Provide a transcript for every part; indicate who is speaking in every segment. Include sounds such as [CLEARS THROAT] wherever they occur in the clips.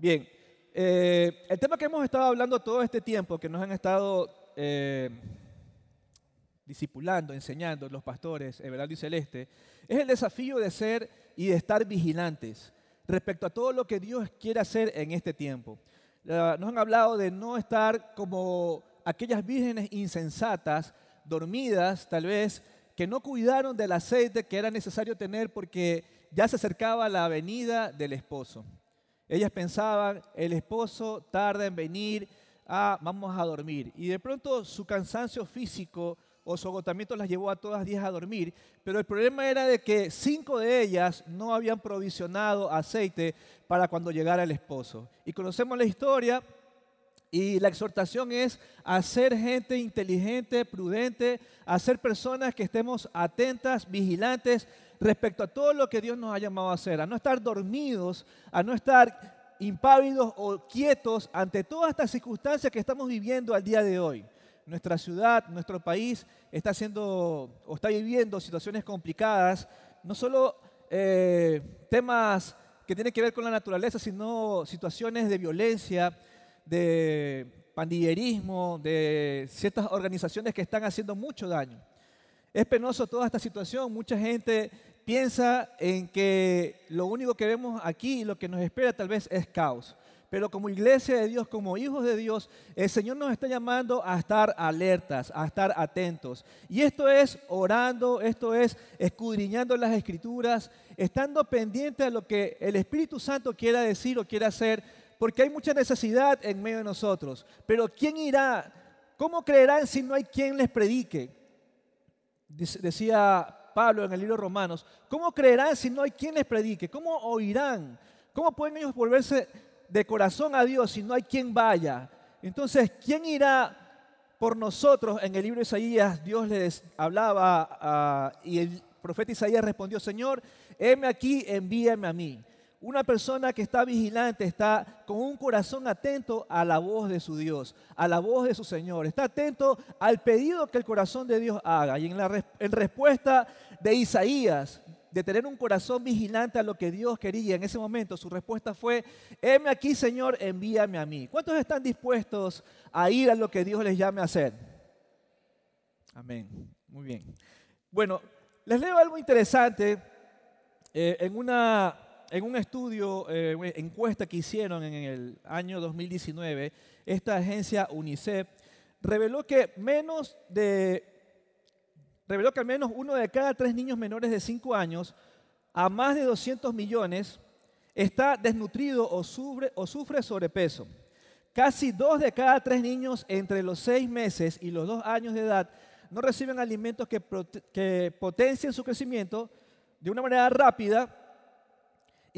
Speaker 1: Bien, eh, el tema que hemos estado hablando todo este tiempo, que nos han estado eh, discipulando, enseñando los pastores, Everaldo y Celeste, es el desafío de ser y de estar vigilantes respecto a todo lo que Dios quiere hacer en este tiempo. nos han hablado de no estar como aquellas vírgenes insensatas, dormidas tal vez, que no cuidaron del aceite que era necesario tener porque ya se acercaba la venida del esposo. Ellas pensaban, el esposo tarda en venir, ah, vamos a dormir. Y de pronto su cansancio físico o su agotamiento las llevó a todas diez a dormir, pero el problema era de que cinco de ellas no habían provisionado aceite para cuando llegara el esposo. Y conocemos la historia y la exhortación es a ser gente inteligente, prudente, a ser personas que estemos atentas, vigilantes respecto a todo lo que Dios nos ha llamado a hacer, a no estar dormidos, a no estar impávidos o quietos ante todas estas circunstancias que estamos viviendo al día de hoy. Nuestra ciudad, nuestro país está haciendo o está viviendo situaciones complicadas, no solo eh, temas que tienen que ver con la naturaleza, sino situaciones de violencia, de pandillerismo, de ciertas organizaciones que están haciendo mucho daño. Es penoso toda esta situación, mucha gente piensa en que lo único que vemos aquí lo que nos espera tal vez es caos. Pero como iglesia de Dios, como hijos de Dios, el Señor nos está llamando a estar alertas, a estar atentos. Y esto es orando, esto es escudriñando las escrituras, estando pendiente a lo que el Espíritu Santo quiera decir o quiera hacer, porque hay mucha necesidad en medio de nosotros. Pero ¿quién irá? ¿Cómo creerán si no hay quien les predique? Decía Pablo en el libro Romanos, ¿cómo creerán si no hay quien les predique? ¿Cómo oirán? ¿Cómo pueden ellos volverse de corazón a Dios si no hay quien vaya. Entonces, ¿quién irá por nosotros? En el libro de Isaías, Dios les hablaba ah, y el profeta Isaías respondió, Señor, heme aquí, envíame a mí. Una persona que está vigilante, está con un corazón atento a la voz de su Dios, a la voz de su Señor. Está atento al pedido que el corazón de Dios haga. Y en, la, respuesta de Isaías, de tener un corazón vigilante a lo que Dios quería en ese momento, su respuesta fue, heme aquí Señor, envíame a mí. ¿Cuántos están dispuestos a ir a lo que Dios les llame a hacer? Amén. Muy bien. Bueno, les leo algo interesante. Eh, en, una, en un estudio, eh, encuesta que hicieron en el año 2019, esta agencia UNICEF reveló que menos de reveló que al menos uno de cada tres niños menores de 5 años, a más de 200 millones, está desnutrido o sufre, o sufre sobrepeso. Casi dos de cada tres niños entre los 6 meses y los 2 años de edad no reciben alimentos que, que potencien su crecimiento de una manera rápida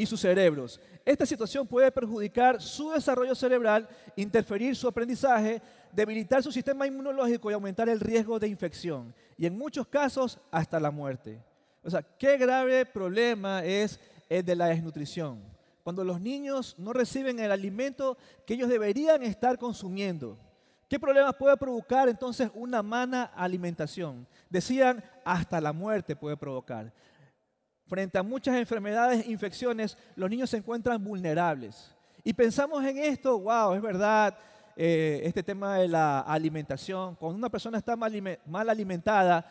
Speaker 1: y sus cerebros. Esta situación puede perjudicar su desarrollo cerebral, interferir su aprendizaje, debilitar su sistema inmunológico y aumentar el riesgo de infección. Y en muchos casos hasta la muerte. O sea, qué grave problema es el de la desnutrición. Cuando los niños no reciben el alimento que ellos deberían estar consumiendo. ¿Qué problemas puede provocar entonces una mala alimentación? Decían, hasta la muerte puede provocar. Frente a muchas enfermedades infecciones, los niños se encuentran vulnerables. Y pensamos en esto, wow, es verdad, eh, este tema de la alimentación. Cuando una persona está mal, alimentada,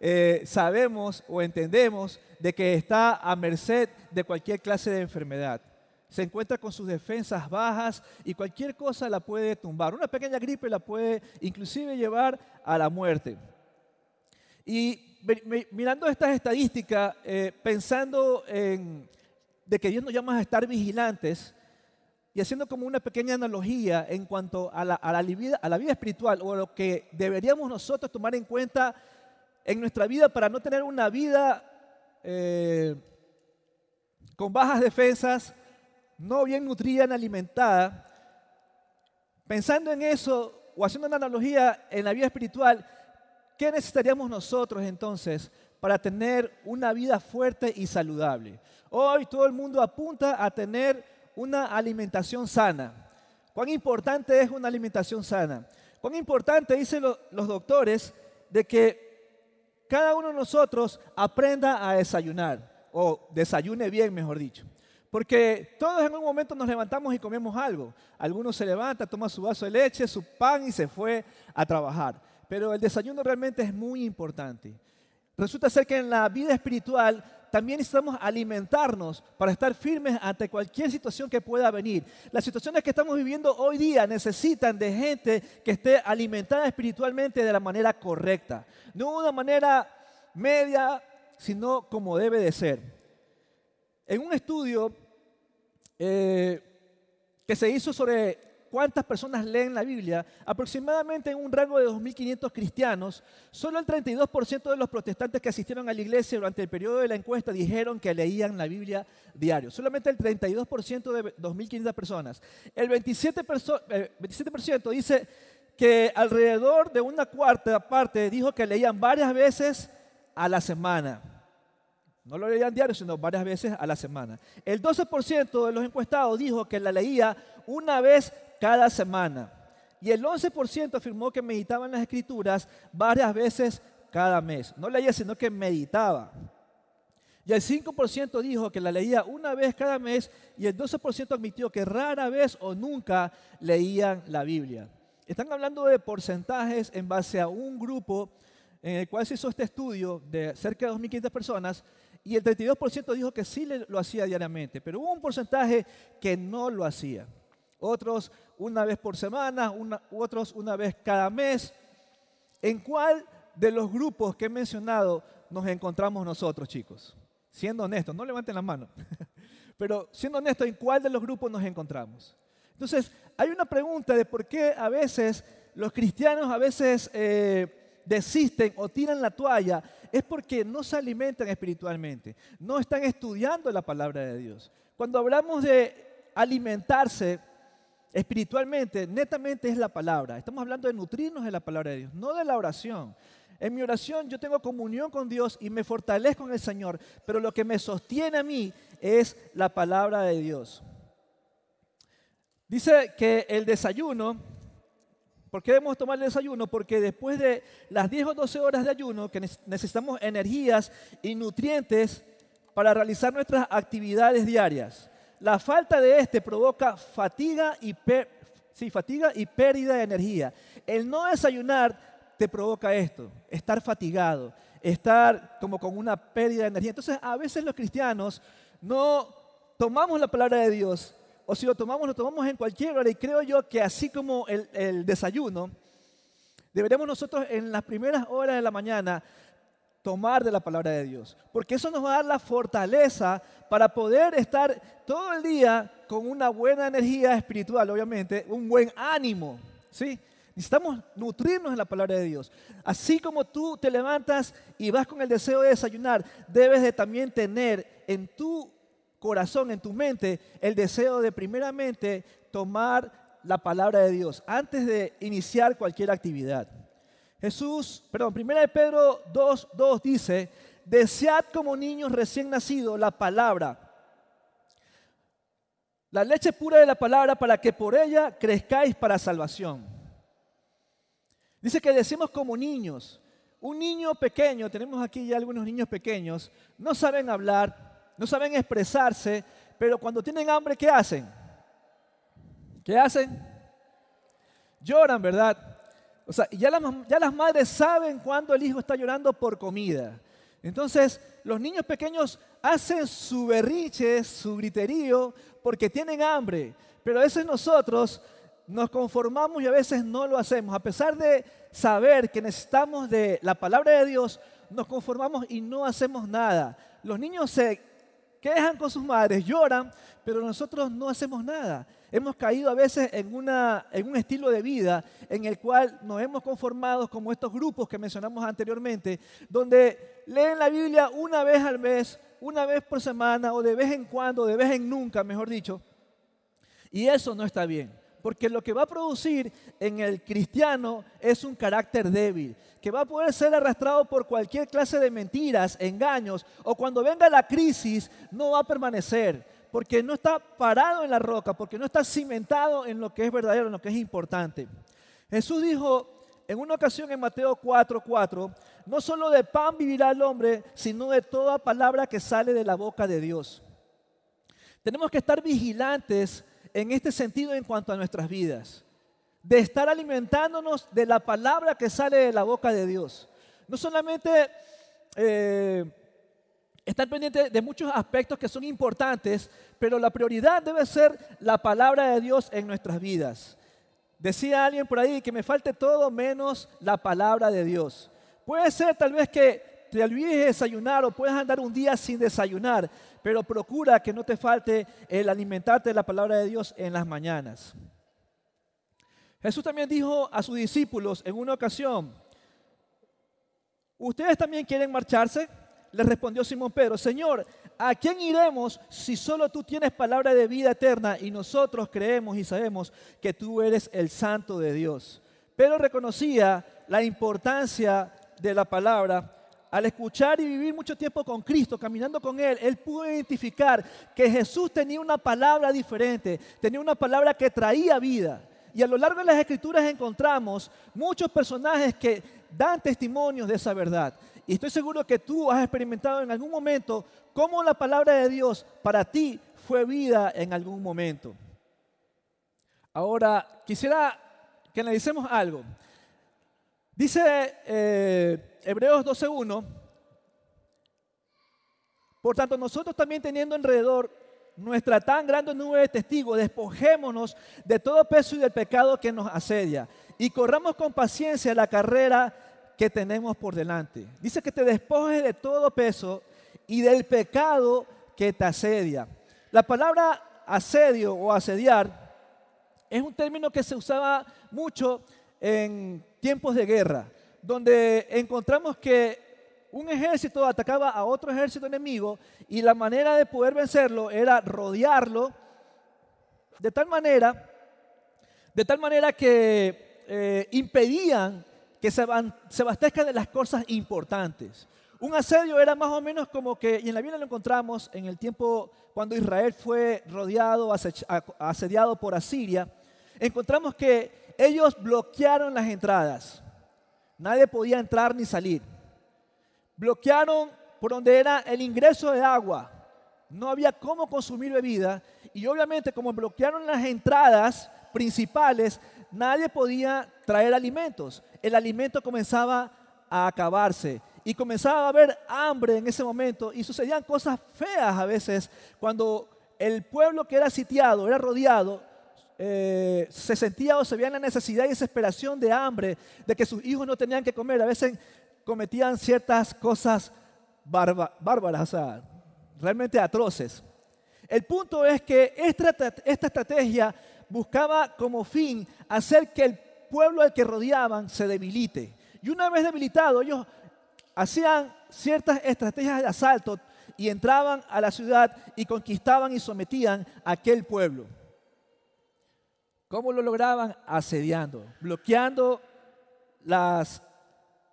Speaker 1: eh, sabemos o entendemos de que está a merced de cualquier clase de enfermedad. Se encuentra con sus defensas bajas y cualquier cosa la puede tumbar. Una pequeña gripe la puede inclusive llevar a la muerte. Y mirando estas estadísticas, eh, pensando en de que Dios nos llama a estar vigilantes, y haciendo como una pequeña analogía en cuanto a la, vida, a la vida espiritual o a lo que deberíamos nosotros tomar en cuenta en nuestra vida para no tener una vida eh, con bajas defensas, no bien nutrida, ni alimentada. Pensando en eso o haciendo una analogía en la vida espiritual, ¿qué necesitaríamos nosotros entonces para tener una vida fuerte y saludable? Hoy todo el mundo apunta a tener una alimentación sana. ¿Cuán importante es una alimentación sana? ¿Cuán importante, dicen los doctores, de que cada uno de nosotros aprenda a desayunar, o desayune bien, mejor dicho? Porque todos en un momento nos levantamos y comemos algo. Algunos se levanta, toma su vaso de leche, su pan y se fue a trabajar. Pero el desayuno realmente es muy importante. Resulta ser que en la vida espiritual también necesitamos alimentarnos para estar firmes ante cualquier situación que pueda venir. Las situaciones que estamos viviendo hoy día necesitan de gente que esté alimentada espiritualmente de la manera correcta. No de una manera media, sino como debe de ser. En un estudio eh, que se hizo sobre cuántas personas leen la Biblia, aproximadamente en un rango de 2.500 cristianos, solo el 32% de los protestantes que asistieron a la iglesia durante el periodo de la encuesta dijeron que leían la Biblia diario. Solamente el 32% de 2.500 personas. El 27%, el 27 dice que alrededor de una cuarta parte dijo que leían varias veces a la semana. No lo leían diario, sino varias veces a la semana. El 12% de los encuestados dijo que la leía una vez cada semana. Y el 11% afirmó que meditaban las escrituras varias veces cada mes. No leía, sino que meditaba. Y el 5% dijo que la leía una vez cada mes y el 12% admitió que rara vez o nunca leían la Biblia. Están hablando de porcentajes en base a un grupo en el cual se hizo este estudio de cerca de 2.500 personas y el 32% dijo que sí lo hacía diariamente, pero hubo un porcentaje que no lo hacía. Otros una vez por semana, otros una vez cada mes. ¿En cuál de los grupos que he mencionado nos encontramos nosotros, chicos? Siendo honestos, no levanten la mano, [LAUGHS] pero siendo honestos, ¿en cuál de los grupos nos encontramos? Entonces, hay una pregunta de por qué a veces los cristianos a veces eh, desisten o tiran la toalla es porque no se alimentan espiritualmente, no están estudiando la palabra de Dios. Cuando hablamos de alimentarse espiritualmente, netamente es la palabra. Estamos hablando de nutrirnos de la palabra de Dios, no de la oración. En mi oración yo tengo comunión con Dios y me fortalezco en el Señor, pero lo que me sostiene a mí es la palabra de Dios. Dice que el desayuno ¿Por qué debemos tomar el desayuno? Porque después de las 10 o 12 horas de ayuno, que necesitamos energías y nutrientes para realizar nuestras actividades diarias. La falta de este provoca fatiga y, fatiga y pérdida de energía. El no desayunar te provoca esto, estar fatigado, estar como con una pérdida de energía. Entonces, a veces los cristianos no tomamos la palabra de Dios o si lo tomamos, lo tomamos en cualquier hora. Y creo yo que así como el, desayuno, deberemos nosotros en las primeras horas de la mañana tomar de la palabra de Dios. Porque eso nos va a dar la fortaleza para poder estar todo el día con una buena energía espiritual, obviamente, un buen ánimo. ¿sí? Necesitamos nutrirnos en la palabra de Dios. Así como tú te levantas y vas con el deseo de desayunar, debes de también tener en tu corazón, en tu mente, el deseo de primeramente tomar la palabra de Dios antes de iniciar cualquier actividad. Jesús, perdón, primera de Pedro 2, 2 dice, desead como niños recién nacidos la palabra, la leche pura de la palabra para que por ella crezcáis para salvación. Dice que decimos como niños. Un niño pequeño, tenemos aquí ya algunos niños pequeños, no saben hablar, no saben expresarse, pero cuando tienen hambre, ¿qué hacen? ¿Qué hacen? Lloran, ¿verdad? O sea, ya las, ya las madres saben cuando el hijo está llorando por comida. Entonces, los niños pequeños hacen su berriche, su griterío, porque tienen hambre. Pero a veces nosotros nos conformamos y a veces no lo hacemos. A pesar de saber que necesitamos de la palabra de Dios, nos conformamos y no hacemos nada. Los niños se quejan con sus madres, lloran, pero nosotros no hacemos nada. Hemos caído a veces en, una, en un estilo de vida en el cual nos hemos conformado como estos grupos que mencionamos anteriormente, donde leen la Biblia una vez al mes, una vez por semana o de vez en cuando, de vez en nunca, mejor dicho. Y eso no está bien. Porque lo que va a producir en el cristiano es un carácter débil, que va a poder ser arrastrado por cualquier clase de mentiras, engaños, o cuando venga la crisis no va a permanecer, porque no está parado en la roca, porque no está cimentado en lo que es verdadero, en lo que es importante. Jesús dijo en una ocasión en Mateo 4:4, no solo de pan vivirá el hombre, sino de toda palabra que sale de la boca de Dios. Tenemos que estar vigilantes en este sentido en cuanto a nuestras vidas, de estar alimentándonos de la palabra que sale de la boca de Dios. No solamente eh, estar pendiente de muchos aspectos que son importantes, pero la prioridad debe ser la palabra de Dios en nuestras vidas. Decía alguien por ahí que me falte todo menos la palabra de Dios. Puede ser tal vez que te olvides de desayunar o puedes andar un día sin desayunar, pero procura que no te falte el alimentarte de la palabra de Dios en las mañanas. Jesús también dijo a sus discípulos en una ocasión, ¿ustedes también quieren marcharse? Le respondió Simón Pedro, Señor, ¿a quién iremos si solo tú tienes palabra de vida eterna y nosotros creemos y sabemos que tú eres el santo de Dios? Pero reconocía la importancia de la palabra. Al escuchar y vivir mucho tiempo con Cristo, caminando con Él, Él pudo identificar que Jesús tenía una palabra diferente, tenía una palabra que traía vida. Y a lo largo de las escrituras encontramos muchos personajes que dan testimonios de esa verdad. Y estoy seguro que tú has experimentado en algún momento cómo la palabra de Dios para ti fue vida en algún momento. Ahora, quisiera que analicemos algo. Dice eh, Hebreos 12.1, por tanto nosotros también teniendo alrededor nuestra tan grande nube de testigos, despojémonos de todo peso y del pecado que nos asedia y corramos con paciencia la carrera que tenemos por delante. Dice que te despojes de todo peso y del pecado que te asedia. La palabra asedio o asediar es un término que se usaba mucho en tiempos de guerra, donde encontramos que un ejército atacaba a otro ejército enemigo y la manera de poder vencerlo era rodearlo de tal manera, de tal manera que eh, impedían que se, abastezca de las cosas importantes. Un asedio era más o menos como que, y en la Biblia lo encontramos en el tiempo cuando Israel fue rodeado, asediado por Asiria, encontramos que ellos bloquearon las entradas. Nadie podía entrar ni salir. Bloquearon por donde era el ingreso de agua. No había cómo consumir bebida. Y obviamente como bloquearon las entradas principales, nadie podía traer alimentos el alimento comenzaba a acabarse y comenzaba a haber hambre en ese momento y sucedían cosas feas a veces cuando el pueblo que era sitiado, era rodeado, eh, se sentía o se veía la necesidad y desesperación de hambre, de que sus hijos no tenían que comer. A veces cometían ciertas cosas bárbaras, o sea, realmente atroces. El punto es que esta estrategia buscaba como fin hacer que el pueblo al que rodeaban se debilite. Y una vez debilitado, ellos hacían ciertas estrategias de asalto y entraban a la ciudad y conquistaban y sometían a aquel pueblo. ¿Cómo lo lograban? Asediando, bloqueando, las,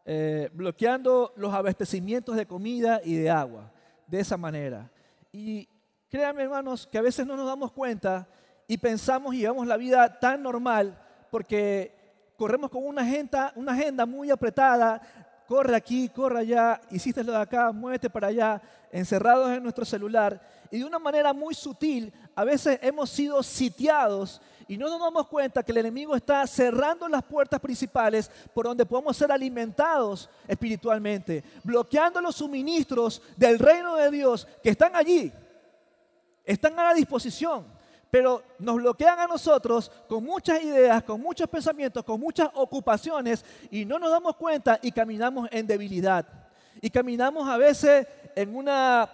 Speaker 1: eh, bloqueando los abastecimientos de comida y de agua. De esa manera. Y créanme hermanos que a veces no nos damos cuenta y pensamos y llevamos la vida tan normal porque corremos con una agenda, una agenda muy apretada, corre aquí, corre allá, hiciste lo de acá, muévete para allá, encerrados en nuestro celular. Y de una manera muy sutil, a veces hemos sido sitiados y no nos damos cuenta que el enemigo está cerrando las puertas principales por donde podemos ser alimentados espiritualmente, bloqueando los suministros del reino de Dios que están allí, están a la disposición pero nos bloquean a nosotros con muchas ideas, con muchos pensamientos, con muchas ocupaciones y no nos damos cuenta y caminamos en debilidad. Y caminamos a veces en una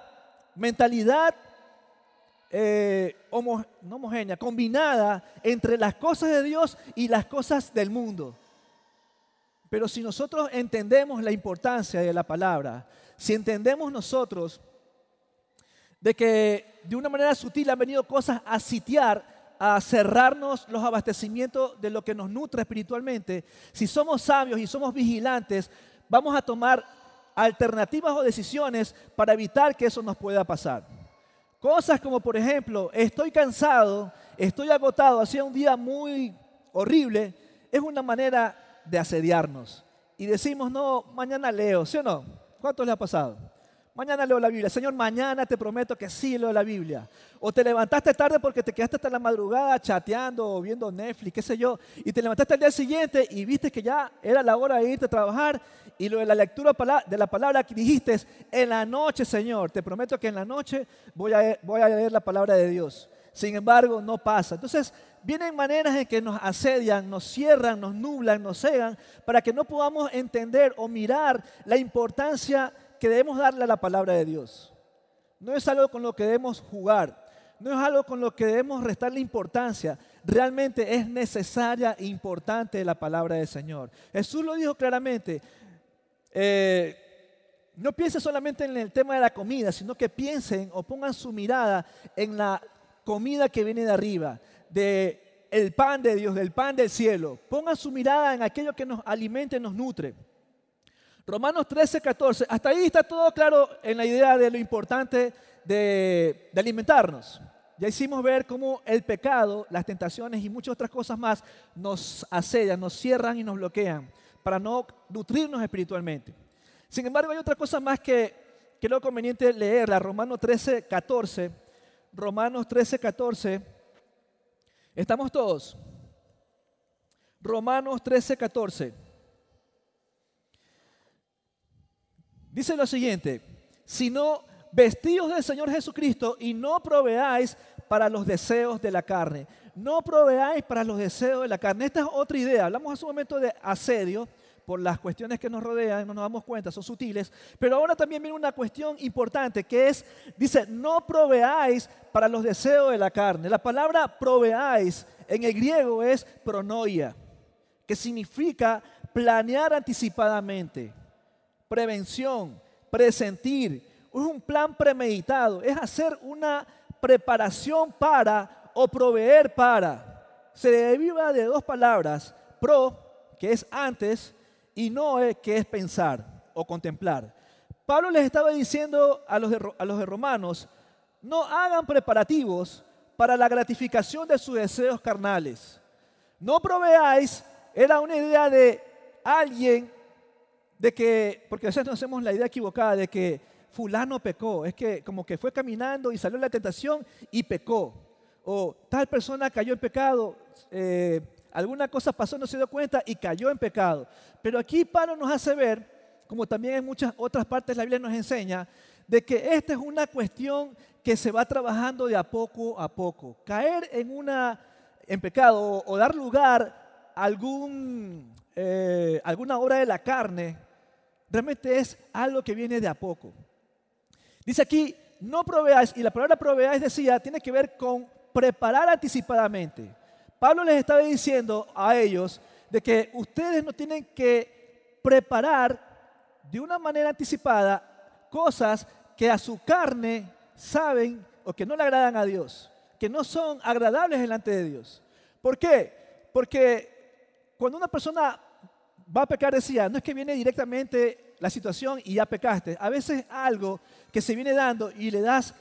Speaker 1: mentalidad eh, homogénea, combinada entre las cosas de Dios y las cosas del mundo. Pero si nosotros entendemos la importancia de la palabra, si entendemos nosotros de que de una manera sutil han venido cosas a sitiar, a cerrarnos los abastecimientos de lo que nos nutre espiritualmente. Si somos sabios y somos vigilantes, vamos a tomar alternativas o decisiones para evitar que eso nos pueda pasar. Cosas como, por ejemplo, estoy cansado, estoy agotado, hacía un día muy horrible, es una manera de asediarnos. Y decimos, no, mañana leo, ¿sí o no? ¿Cuánto le ha pasado? Mañana leo la Biblia. Señor, mañana te prometo que sí leo la Biblia. O te levantaste tarde porque te quedaste hasta la madrugada chateando o viendo Netflix, qué sé yo. Y te levantaste al día siguiente y viste que ya era la hora de irte a trabajar. Y lo de la lectura de la palabra que dijiste, en la noche, Señor, te prometo que en la noche voy a, leer la palabra de Dios. Sin embargo, no pasa. Entonces, vienen maneras en que nos asedian, nos cierran, nos nublan, nos cegan, para que no podamos entender o mirar la importancia que debemos darle a la palabra de Dios. No es algo con lo que debemos jugar, no es algo con lo que debemos restarle importancia. Realmente es necesaria e importante la palabra del Señor. Jesús lo dijo claramente. Eh, no piensen solamente en el tema de la comida, sino que piensen o pongan su mirada en la comida que viene de arriba, de el pan de Dios, del pan del cielo. Pongan su mirada en aquello que nos alimenta y nos nutre. Romanos 13, 14. Hasta ahí está todo claro en la idea de lo importante de, alimentarnos. Ya hicimos ver cómo el pecado, las tentaciones y muchas otras cosas más nos asedian, nos cierran y nos bloquean para no nutrirnos espiritualmente. Sin embargo, hay otra cosa más que creo conveniente leerla. Romanos 13, 14. Romanos 13, 14. ¿Estamos todos? Romanos 13, 14. Dice lo siguiente, sino vestidos del Señor Jesucristo y no proveáis para los deseos de la carne. No proveáis para los deseos de la carne. Esta es otra idea. Hablamos hace un momento de asedio por las cuestiones que nos rodean, no nos damos cuenta, son sutiles. Pero ahora también viene una cuestión importante que es, dice, no proveáis para los deseos de la carne. La palabra proveáis en el griego es pronoia, que significa planear anticipadamente prevención, presentir, es un plan premeditado, es hacer una preparación para o proveer para. Se deriva de dos palabras, pro, que es antes, y no, que es pensar o contemplar. Pablo les estaba diciendo a los a los Romanos, no hagan preparativos para la gratificación de sus deseos carnales. No proveáis, era una idea de alguien de que, porque a veces nos hacemos la idea equivocada de que fulano pecó, es que como que fue caminando y salió la tentación y pecó, o tal persona cayó en pecado, eh, alguna cosa pasó, no se dio cuenta y cayó en pecado. Pero aquí Pablo nos hace ver, como también en muchas otras partes la Biblia nos enseña, de que esta es una cuestión que se va trabajando de a poco a poco. Caer en, una, en pecado o, dar lugar a algún, eh, alguna obra de la carne realmente es algo que viene de a poco. Dice aquí, no proveáis, y la palabra proveáis decía, tiene que ver con preparar anticipadamente. Pablo les estaba diciendo a ellos de que ustedes no tienen que preparar de una manera anticipada cosas que a su carne saben o que no le agradan a Dios, que no son agradables delante de Dios. ¿Por qué? Porque cuando una persona va a pecar, decía, no es que viene directamente la situación y ya pecaste. A veces algo que se viene dando y le das,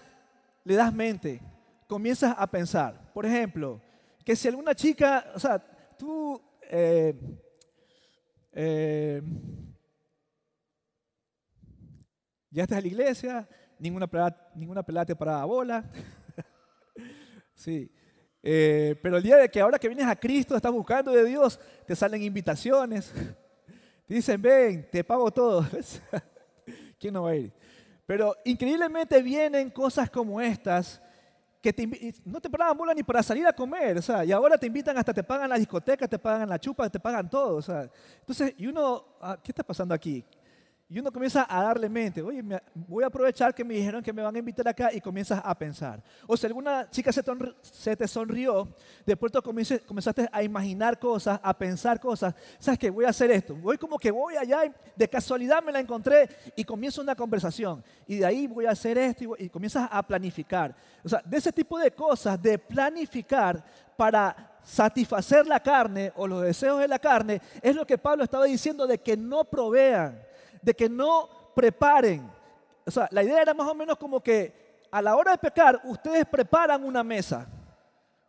Speaker 1: le das mente, comienzas a pensar. Por ejemplo, que si alguna chica, o sea, tú eh, eh, ya estás en la iglesia, ninguna pelada, ninguna pelada te bola. [LAUGHS] sí. Eh, pero el día de que ahora que vienes a Cristo, estás buscando de Dios, te salen invitaciones. [LAUGHS] Te dicen, ven, te pago todo. [LAUGHS] ¿Quién no va a ir? Pero increíblemente vienen cosas como estas que no te paraban bola ni para salir a comer, o sea, y ahora te invitan hasta te pagan la discoteca, te pagan la chupa, te pagan todo, o sea. Entonces, y uno, ah, ¿qué está pasando aquí? Y uno comienza a darle mente, oye, voy a aprovechar que me dijeron que me van a invitar acá y comienzas a pensar. O si alguna chica se, se te sonrió, de pronto comenzaste a imaginar cosas, a pensar cosas. ¿Sabes qué? Voy a hacer esto. Voy como que voy allá, y de casualidad me la encontré y comienzo una conversación. Y de ahí voy a hacer esto y, y comienzas a planificar. O sea, de ese tipo de cosas, de planificar para satisfacer la carne o los deseos de la carne, es lo que Pablo estaba diciendo de que no provean de que no preparen. O sea, la idea era más o menos como que a la hora de pecar, ustedes preparan una mesa.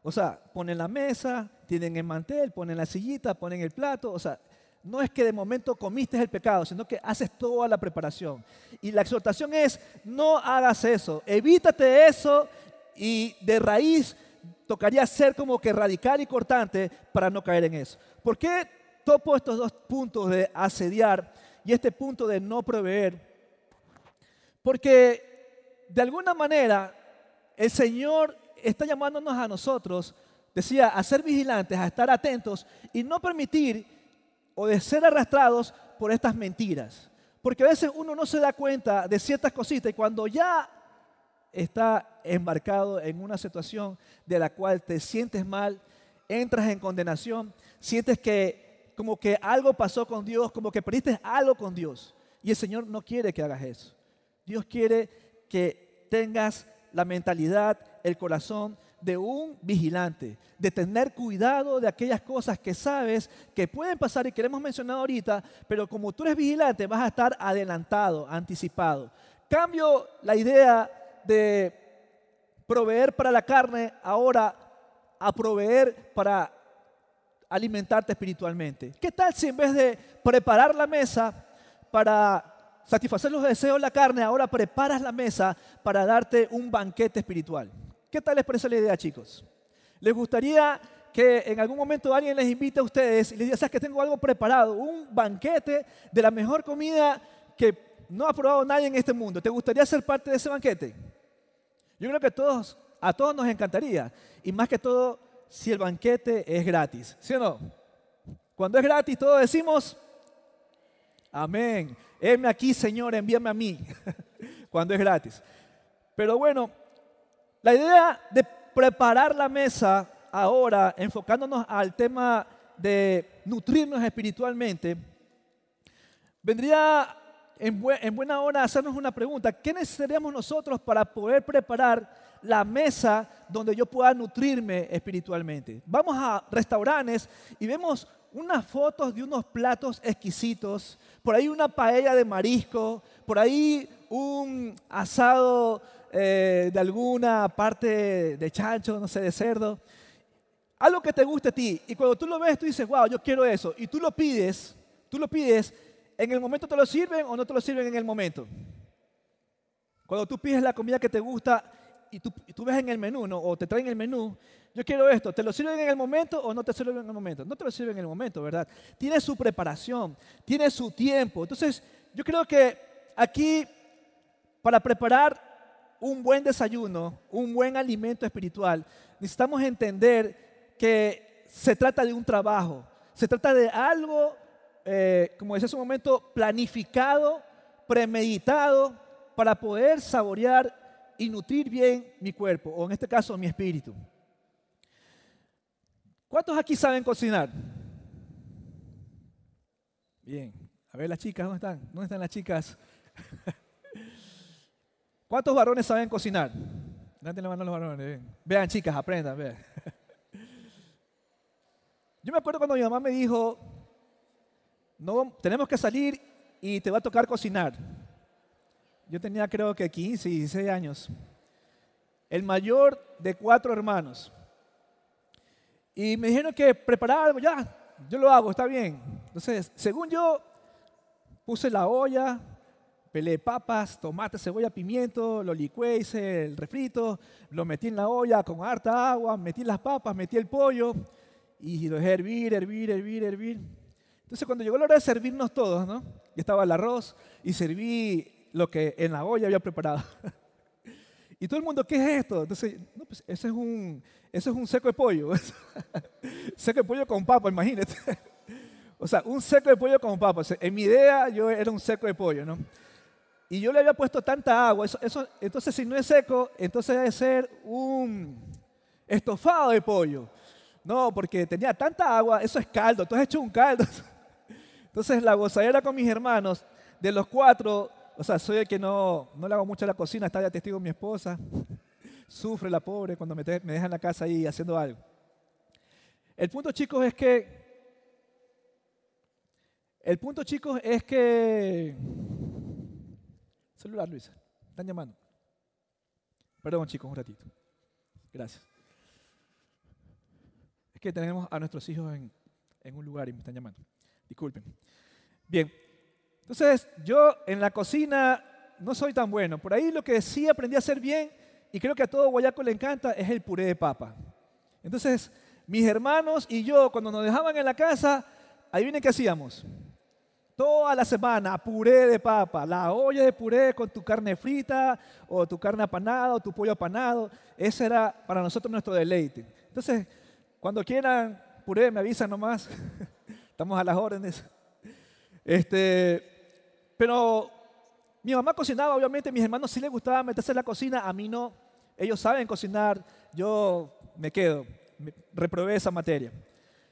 Speaker 1: O sea, ponen la mesa, tienen el mantel, ponen la sillita, ponen el plato. O sea, No es que de momento comiste el pecado, sino que haces toda la preparación. Y la exhortación es, no hagas eso, evítate eso y de raíz tocaría ser como que radical y cortante para no caer en eso. ¿Por qué topo estos dos puntos de asediar y este punto de no proveer? Porque de alguna manera el Señor está llamándonos a nosotros, decía, a ser vigilantes, a estar atentos y no permitir o de ser arrastrados por estas mentiras. Porque a veces uno no se da cuenta de ciertas cositas y cuando ya está embarcado en una situación de la cual te sientes mal, entras en condenación, sientes que como que algo pasó con Dios, como que perdiste algo con Dios. Y el Señor no quiere que hagas eso. Dios quiere que tengas la mentalidad, el corazón de un vigilante, de tener cuidado de aquellas cosas que sabes que pueden pasar y que hemos mencionado ahorita, pero como tú eres vigilante vas a estar adelantado, anticipado. Cambio la idea de proveer para la carne ahora a proveer para alimentarte espiritualmente. ¿Qué tal si en vez de preparar la mesa para satisfacer los deseos de la carne, ahora preparas la mesa para darte un banquete espiritual? ¿Qué tal les parece la idea, chicos? ¿Les gustaría que en algún momento alguien les invite a ustedes y les diga, sabes que tengo algo preparado, un banquete de la mejor comida que no ha probado nadie en este mundo? ¿Te gustaría ser parte de ese banquete? Yo creo que todos, a todos nos encantaría. Y más que todo, si el banquete es gratis. ¿Sí o no? Cuando es gratis, todos decimos, amén. Heme aquí, Señor, envíame a mí. [LAUGHS] Cuando es gratis. Pero bueno, la idea de preparar la mesa ahora, enfocándonos al tema de nutrirnos espiritualmente, vendría en, buena hora hacernos una pregunta. ¿Qué necesitaríamos nosotros para poder preparar la mesa donde yo pueda nutrirme espiritualmente? Vamos a restaurantes y vemos unas fotos de unos platos exquisitos, por ahí una paella de marisco, por ahí un asado eh, de alguna parte de chancho, no sé, de cerdo. Algo que te guste a ti. Y cuando tú lo ves, tú dices, wow, yo quiero eso. Y tú lo pides, tú lo pides, ¿en el momento te lo sirven o no te lo sirven en el momento? Cuando tú pides la comida que te gusta y tú, tú ves en el menú, ¿no? o te traen el menú, yo quiero esto, ¿te lo sirven en el momento o no te sirven en el momento? No te lo sirven en el momento, ¿verdad? Tiene su preparación, tiene su tiempo. Entonces, yo creo que aquí, para preparar un buen desayuno, un buen alimento espiritual, necesitamos entender que se trata de un trabajo, se trata de algo, eh, como decía hace un momento, planificado, premeditado, para poder saborear y nutrir bien mi cuerpo, o en este caso mi espíritu. ¿Cuántos aquí saben cocinar? Bien. A ver las chicas, ¿dónde están? ¿Dónde están las chicas? [LAUGHS] ¿Cuántos varones saben cocinar? Levanten la mano los varones. Vean, chicas, aprendan. [LAUGHS] Yo me acuerdo cuando mi mamá me dijo, no, tenemos que salir y te va a tocar cocinar. Yo tenía creo que 15, 16 años. El mayor de cuatro hermanos. Y me dijeron que preparar algo, ya, yo lo hago, está bien. Entonces, según yo, puse la olla, pelé papas, tomate, cebolla, pimiento, lo licué, hice el refrito, lo metí en la olla con harta agua, metí las papas, metí el pollo y lo dejé hervir, hervir, hervir, hervir. Entonces cuando llegó la hora de servirnos todos, ¿no? Ya estaba el arroz y serví lo que en la olla había preparado. [LAUGHS] y todo el mundo, ¿qué es esto? Entonces, no, pues ese es un, ese es un seco de pollo. [LAUGHS] seco de pollo con papa, imagínate. [LAUGHS] o sea, un seco de pollo con papa. En mi idea yo era un seco de pollo, ¿no? Y yo le había puesto tanta agua. Eso, entonces, si no es seco, entonces debe ser un estofado de pollo. No, porque tenía tanta agua, eso es caldo. Entonces he hecho un caldo. Entonces la gozadera con mis hermanos, de los cuatro, o sea, soy el que no, no le hago mucho a la cocina, está ya testigo mi esposa. [LAUGHS] Sufre la pobre cuando me, en la casa ahí haciendo algo. El punto, chicos, es que... El punto, chicos, es que Celular, Luisa. Están llamando. Perdón, chicos, un ratito. Gracias. Es que tenemos a nuestros hijos en, un lugar y me están llamando. Disculpen. Bien, entonces yo en la cocina no soy tan bueno. Por ahí lo que sí aprendí a hacer bien, y creo que a todo guayaco le encanta, es el puré de papa. Entonces, mis hermanos y yo, cuando nos dejaban en la casa, ahí viene qué hacíamos. Toda la semana, puré de papa, la olla de puré con tu carne frita, o tu carne apanada, o tu pollo apanado. Ese era para nosotros nuestro deleite. Entonces, cuando quieran puré, me avisan nomás. [LAUGHS] Estamos a las órdenes. Este, pero mi mamá cocinaba, obviamente, mis hermanos sí les gustaba meterse en la cocina, a mí no. Ellos saben cocinar, yo me quedo, reprobé esa materia.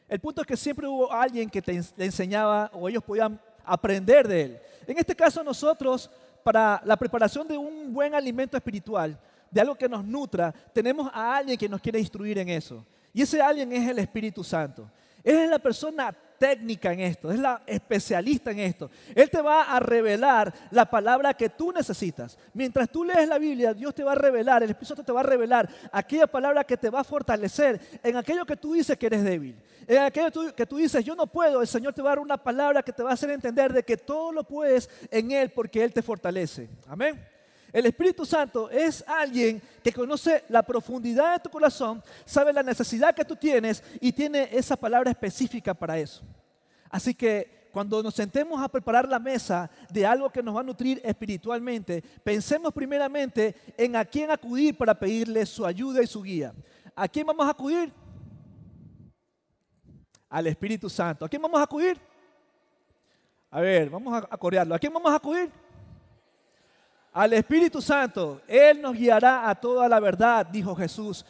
Speaker 1: El punto es que siempre hubo alguien que te enseñaba o ellos podían aprender de él. En este caso nosotros, para la preparación de un buen alimento espiritual, de algo que nos nutra, tenemos a alguien que nos quiere instruir en eso. Y ese alguien es el Espíritu Santo. Él es la persona técnica en esto, es la especialista en esto. Él te va a revelar la palabra que tú necesitas. Mientras tú lees la Biblia, Dios te va a revelar, el Espíritu Santo te va a revelar aquella palabra que te va a fortalecer en aquello que tú dices que eres débil. En aquello que tú dices, yo no puedo, el Señor te va a dar una palabra que te va a hacer entender de que todo lo puedes en Él porque Él te fortalece. Amén. El Espíritu Santo es alguien que conoce la profundidad de tu corazón, sabe la necesidad que tú tienes y tiene esa palabra específica para eso. Así que cuando nos sentemos a preparar la mesa de algo que nos va a nutrir espiritualmente, pensemos primeramente en a quién acudir para pedirle su ayuda y su guía. ¿A quién vamos a acudir? Al Espíritu Santo. ¿A quién vamos a acudir? A ver, vamos a corearlo. ¿A quién vamos a acudir? Al Espíritu Santo. Él nos guiará a toda la verdad, dijo Jesús.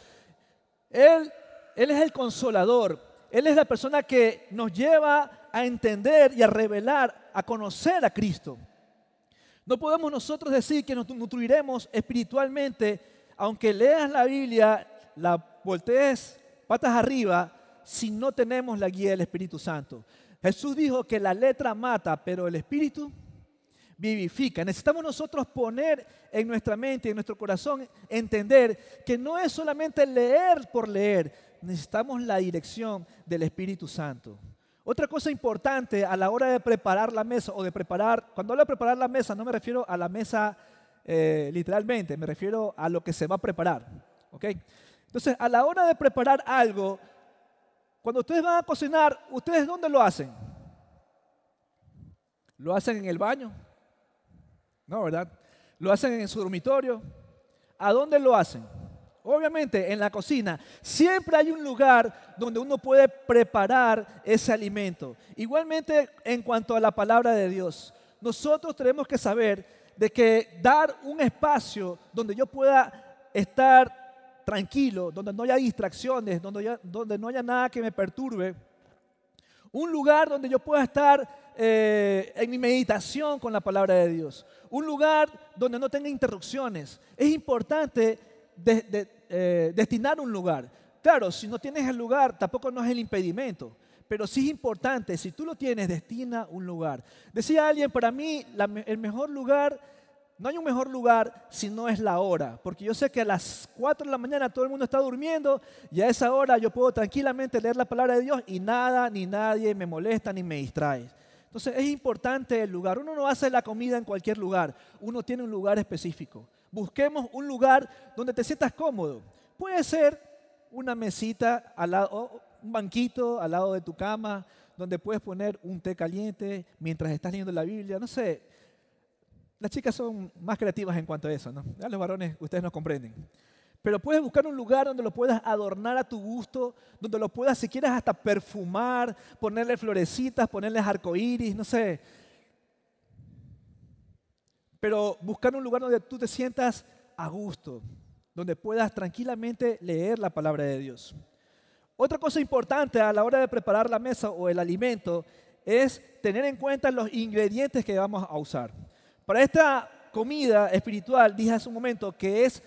Speaker 1: Él, él es el consolador. Él es la persona que nos lleva a entender y a revelar, a conocer a Cristo. No podemos nosotros decir que nos nutriremos espiritualmente, aunque leas la Biblia, la voltees patas arriba, si no tenemos la guía del Espíritu Santo. Jesús dijo que la letra mata, pero el Espíritu vivifica. Necesitamos nosotros poner en nuestra mente y en nuestro corazón, entender que no es solamente leer por leer, necesitamos la dirección del Espíritu Santo. Otra cosa importante a la hora de preparar la mesa o de preparar, cuando hablo de preparar la mesa no me refiero a la mesa eh, literalmente, me refiero a lo que se va a preparar. Entonces, a la hora de preparar algo, cuando ustedes van a cocinar, ¿ustedes dónde lo hacen? ¿Lo hacen en el baño? ¿No? ¿Verdad? Lo hacen en su dormitorio. ¿A dónde lo hacen? Obviamente en la cocina. Siempre hay un lugar donde uno puede preparar ese alimento. Igualmente en cuanto a la palabra de Dios. Nosotros tenemos que saber de que dar un espacio donde yo pueda estar tranquilo, donde no haya distracciones, donde, donde no haya nada que me perturbe. Un lugar donde yo pueda estar eh, en mi meditación con la palabra de Dios. Un lugar donde no tenga interrupciones. Es importante eh, destinar un lugar. Claro, si no tienes el lugar, tampoco no es el impedimento. Pero sí es importante, si tú lo tienes, destina un lugar. Decía alguien, para mí el mejor lugar, no hay un mejor lugar si no es la hora. Porque yo sé que a las 4 de la mañana todo el mundo está durmiendo y a esa hora yo puedo tranquilamente leer la palabra de Dios y nada ni nadie me molesta ni me distrae. Entonces es importante el lugar. Uno no hace la comida en cualquier lugar, uno tiene un lugar específico. Busquemos un lugar donde te sientas cómodo. Puede ser una mesita al lado, un banquito al lado de tu cama, donde puedes poner un té caliente mientras estás leyendo la Biblia, no sé. Las chicas son más creativas en cuanto a eso, ¿no? Ya los varones, ustedes nos comprenden. Pero puedes buscar un lugar donde lo puedas adornar a tu gusto, donde lo puedas, si quieres, hasta perfumar, ponerle florecitas, ponerle arcoíris, no sé. Pero buscar un lugar donde tú te sientas a gusto, donde puedas tranquilamente leer la palabra de Dios. Otra cosa importante a la hora de preparar la mesa o el alimento es tener en cuenta los ingredientes que vamos a usar. Para esta comida espiritual, dije hace un momento que es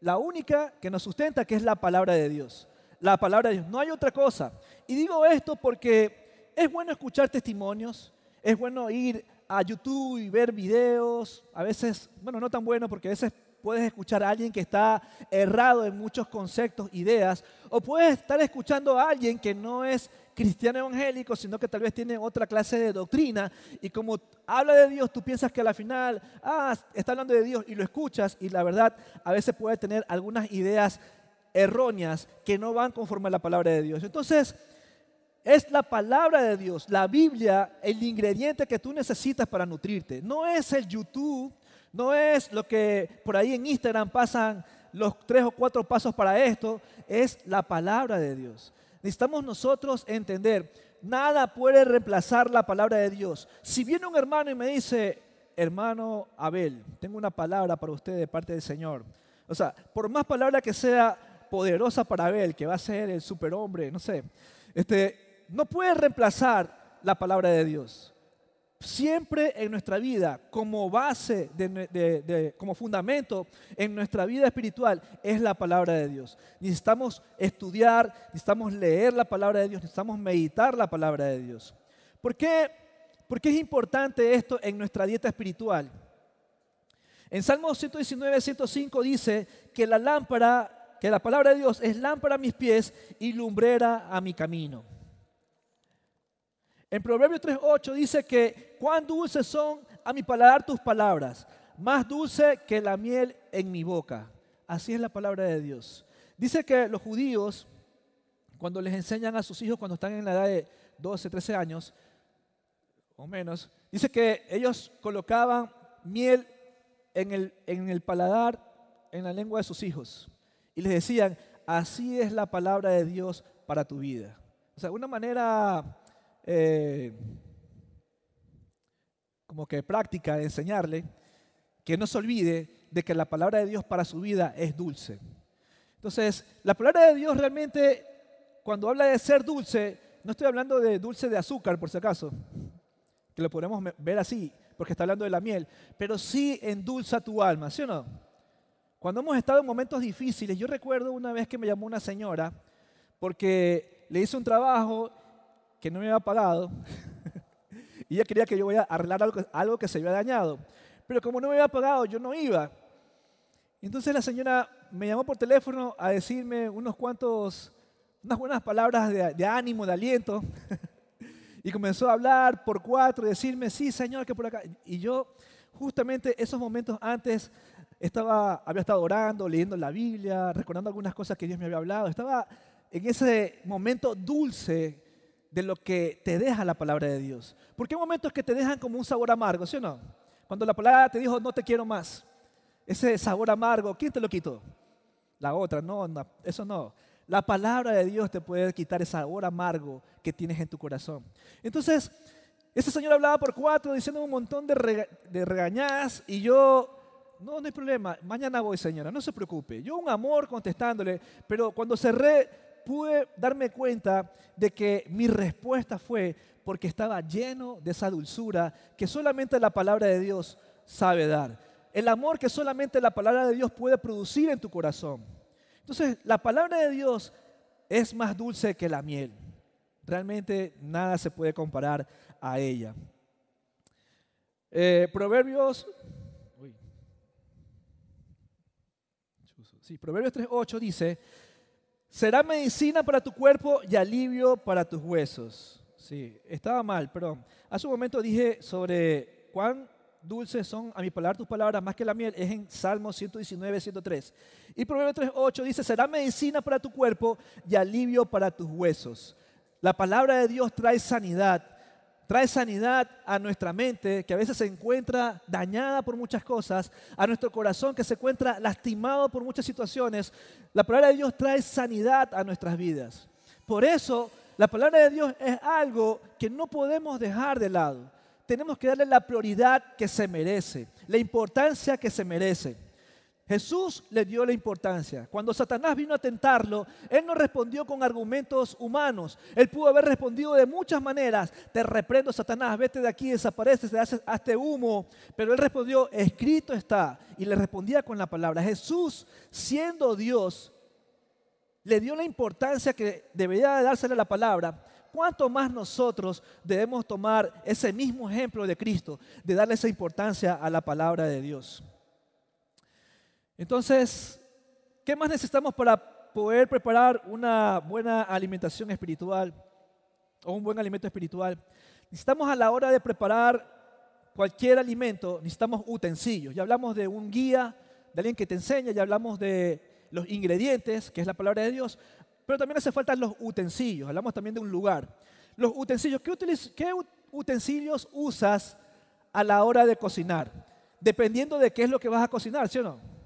Speaker 1: la única que nos sustenta, que es la palabra de Dios. La palabra de Dios, no hay otra cosa. Y digo esto porque es bueno escuchar testimonios, es bueno ir a YouTube y ver videos, a veces, bueno, no tan bueno porque a veces puedes escuchar a alguien que está errado en muchos conceptos, ideas, o puedes estar escuchando a alguien que no es cristiano evangélico, sino que tal vez tiene otra clase de doctrina y como habla de Dios, tú piensas que a la final, ah, está hablando de Dios y lo escuchas y la verdad a veces puede tener algunas ideas erróneas que no van conforme a la palabra de Dios. Entonces, es la palabra de Dios, la Biblia, el ingrediente que tú necesitas para nutrirte. No es el YouTube, no es lo que por ahí en Instagram pasan los tres o cuatro pasos para esto, es la palabra de Dios. Necesitamos nosotros entender, nada puede reemplazar la palabra de Dios. Si viene un hermano y me dice, hermano Abel, tengo una palabra para usted de parte del Señor. O sea, por más palabra que sea poderosa para Abel, que va a ser el superhombre, no sé, este, no puede reemplazar la palabra de Dios siempre en nuestra vida, como base, como fundamento en nuestra vida espiritual, es la palabra de Dios. Necesitamos estudiar, necesitamos leer la palabra de Dios, necesitamos meditar la palabra de Dios. ¿Por qué, ¿Por qué es importante esto en nuestra dieta espiritual? En Salmo 119, 105 dice que la lámpara, que la palabra de Dios es lámpara a mis pies y lumbrera a mi camino. En Proverbios 3.8 dice que cuán dulces son a mi paladar tus palabras, más dulce que la miel en mi boca. Así es la palabra de Dios. Dice que los judíos, cuando les enseñan a sus hijos cuando están en la edad de 12, 13 años o menos, dice que ellos colocaban miel en el, en el paladar, en la lengua de sus hijos. Y les decían, así es la palabra de Dios para tu vida. O sea, una manera eh, como que práctica de enseñarle, que no se olvide de que la palabra de Dios para su vida es dulce. Entonces, la palabra de Dios realmente, cuando habla de ser dulce, no estoy hablando de dulce de azúcar, por si acaso, que lo podemos ver así, porque está hablando de la miel, pero sí endulza tu alma, ¿sí o no? Cuando hemos estado en momentos difíciles, yo recuerdo una vez que me llamó una señora porque le hice un trabajo que no me había pagado [LAUGHS] y ella quería que yo vaya a arreglar algo, que se había dañado. Pero como no me había pagado, yo no iba. Entonces la señora me llamó por teléfono a decirme unos cuantos, unas buenas palabras de, de ánimo, de aliento. [LAUGHS] y comenzó a hablar por cuatro y decirme, sí, señor, que por acá. Y yo, justamente esos momentos antes, estaba, había estado orando, leyendo la Biblia, recordando algunas cosas que Dios me había hablado. Estaba en ese momento dulce de lo que te deja la palabra de Dios. Porque hay momentos que te dejan como un sabor amargo, ¿sí o no? Cuando la palabra te dijo, no te quiero más. Ese sabor amargo, ¿quién te lo quitó? La otra, no, eso no. La palabra de Dios te puede quitar ese sabor amargo que tienes en tu corazón. Entonces, ese señor hablaba por cuatro, diciendo un montón de, de regañadas y yo, no, no hay problema, mañana voy, señora, no se preocupe. Yo un amor contestándole, pero cuando cerré pude darme cuenta de que mi respuesta fue porque estaba lleno de esa dulzura que solamente la palabra de Dios sabe dar. El amor que solamente la palabra de Dios puede producir en tu corazón. Entonces, la palabra de Dios es más dulce que la miel. Realmente nada se puede comparar a ella. Eh, Proverbios, sí, Proverbios 3.8 dice, Será medicina para tu cuerpo y alivio para tus huesos. Sí, estaba mal, perdón. Hace un momento dije sobre cuán dulces son a mi palabra tus palabras más que la miel. Es en Salmo 119, 103. Y Proverbio 3.8 dice, será medicina para tu cuerpo y alivio para tus huesos. La palabra de Dios trae sanidad trae sanidad a nuestra mente, que a veces se encuentra dañada por muchas cosas, a nuestro corazón que se encuentra lastimado por muchas situaciones. La palabra de Dios trae sanidad a nuestras vidas. Por eso, la palabra de Dios es algo que no podemos dejar de lado. Tenemos que darle la prioridad que se merece, la importancia que se merece. Jesús le dio la importancia. Cuando Satanás vino a tentarlo, él no respondió con argumentos humanos. Él pudo haber respondido de muchas maneras. Te reprendo, Satanás, vete de aquí, desapareces, hazte humo. Pero él respondió, escrito está. Y le respondía con la palabra. Jesús, siendo Dios, le dio la importancia que debería dársele a la palabra. ¿Cuánto más nosotros debemos tomar ese mismo ejemplo de Cristo, de darle esa importancia a la palabra de Dios? Entonces, ¿qué más necesitamos para poder preparar una buena alimentación espiritual o un buen alimento espiritual? Necesitamos a la hora de preparar cualquier alimento, necesitamos utensilios. Ya hablamos de un guía, de alguien que te enseña, ya hablamos de los ingredientes, que es la palabra de Dios, pero también hace falta los utensilios. Hablamos también de un lugar. Los utensilios, ¿qué, utensilios usas a la hora de cocinar? Dependiendo de qué es lo que vas a cocinar, ¿sí o no?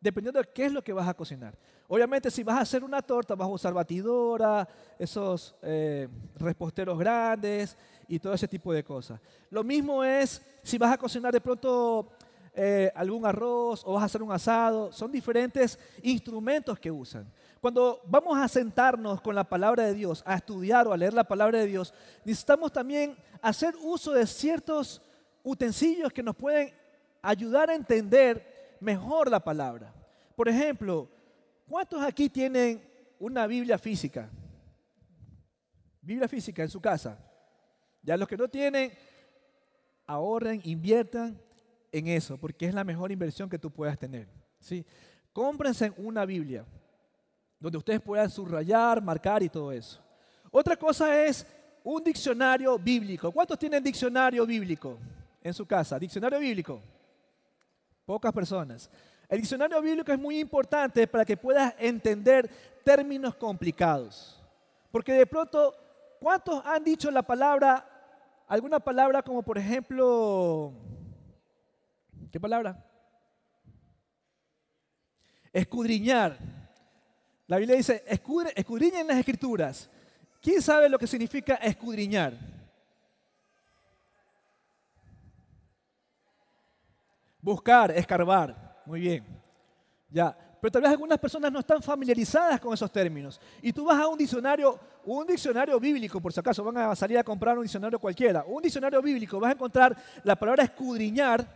Speaker 1: Dependiendo de qué es lo que vas a cocinar. Obviamente, si vas a hacer una torta, vas a usar batidora, esos eh, reposteros grandes y todo ese tipo de cosas. Lo mismo es si vas a cocinar de pronto eh, algún arroz o vas a hacer un asado. Son diferentes instrumentos que usan. Cuando vamos a sentarnos con la palabra de Dios, a estudiar o a leer la palabra de Dios, necesitamos también hacer uso de ciertos utensilios que nos pueden ayudar a entender mejor la palabra. Por ejemplo, ¿cuántos aquí tienen una Biblia física? Biblia física en su casa. Ya los que no tienen, ahorren, inviertan en eso, porque es la mejor inversión que tú puedas tener. ¿sí? Cómprense una Biblia donde ustedes puedan subrayar, marcar y todo eso. Otra cosa es un diccionario bíblico. ¿Cuántos tienen diccionario bíblico en su casa? Diccionario bíblico. Pocas personas. El diccionario bíblico es muy importante para que puedas entender términos complicados. Porque de pronto, ¿cuántos han dicho la palabra, alguna palabra como por ejemplo, ¿qué palabra? Escudriñar. La Biblia dice, escudriñen las escrituras. ¿Quién sabe lo que significa escudriñar? Buscar, escarbar. Muy bien. Ya. Pero tal vez algunas personas no están familiarizadas con esos términos. Y tú vas a un diccionario, un diccionario bíblico, por si acaso, van a salir a comprar un diccionario cualquiera. Un diccionario bíblico, vas a encontrar la palabra escudriñar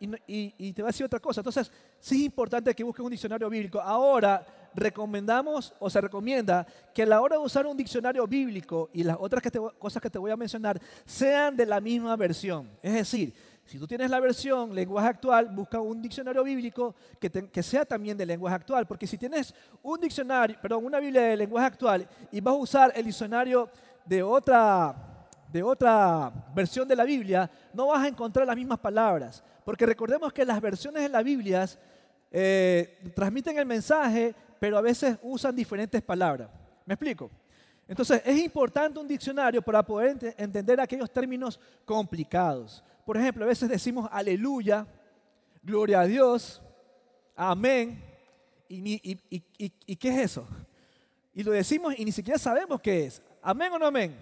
Speaker 1: y, te va a decir otra cosa. Entonces, sí es importante que busques un diccionario bíblico. Ahora, recomendamos o se recomienda que a la hora de usar un diccionario bíblico y las otras cosas que te voy a mencionar sean de la misma versión. Es decir, si tú tienes la versión lenguaje actual, busca un diccionario bíblico que, sea también de lenguaje actual, porque si tienes un diccionario, perdón, una Biblia de lenguaje actual y vas a usar el diccionario de otra, de otra versión de la Biblia, no vas a encontrar las mismas palabras, porque recordemos que las versiones de la Biblia eh, transmiten el mensaje pero a veces usan diferentes palabras. ¿Me explico? Entonces, es importante un diccionario para poder entender aquellos términos complicados. Por ejemplo, a veces decimos aleluya, gloria a Dios, amén. ¿Y, qué es eso? Y lo decimos y ni siquiera sabemos qué es. ¿Amén o no amén?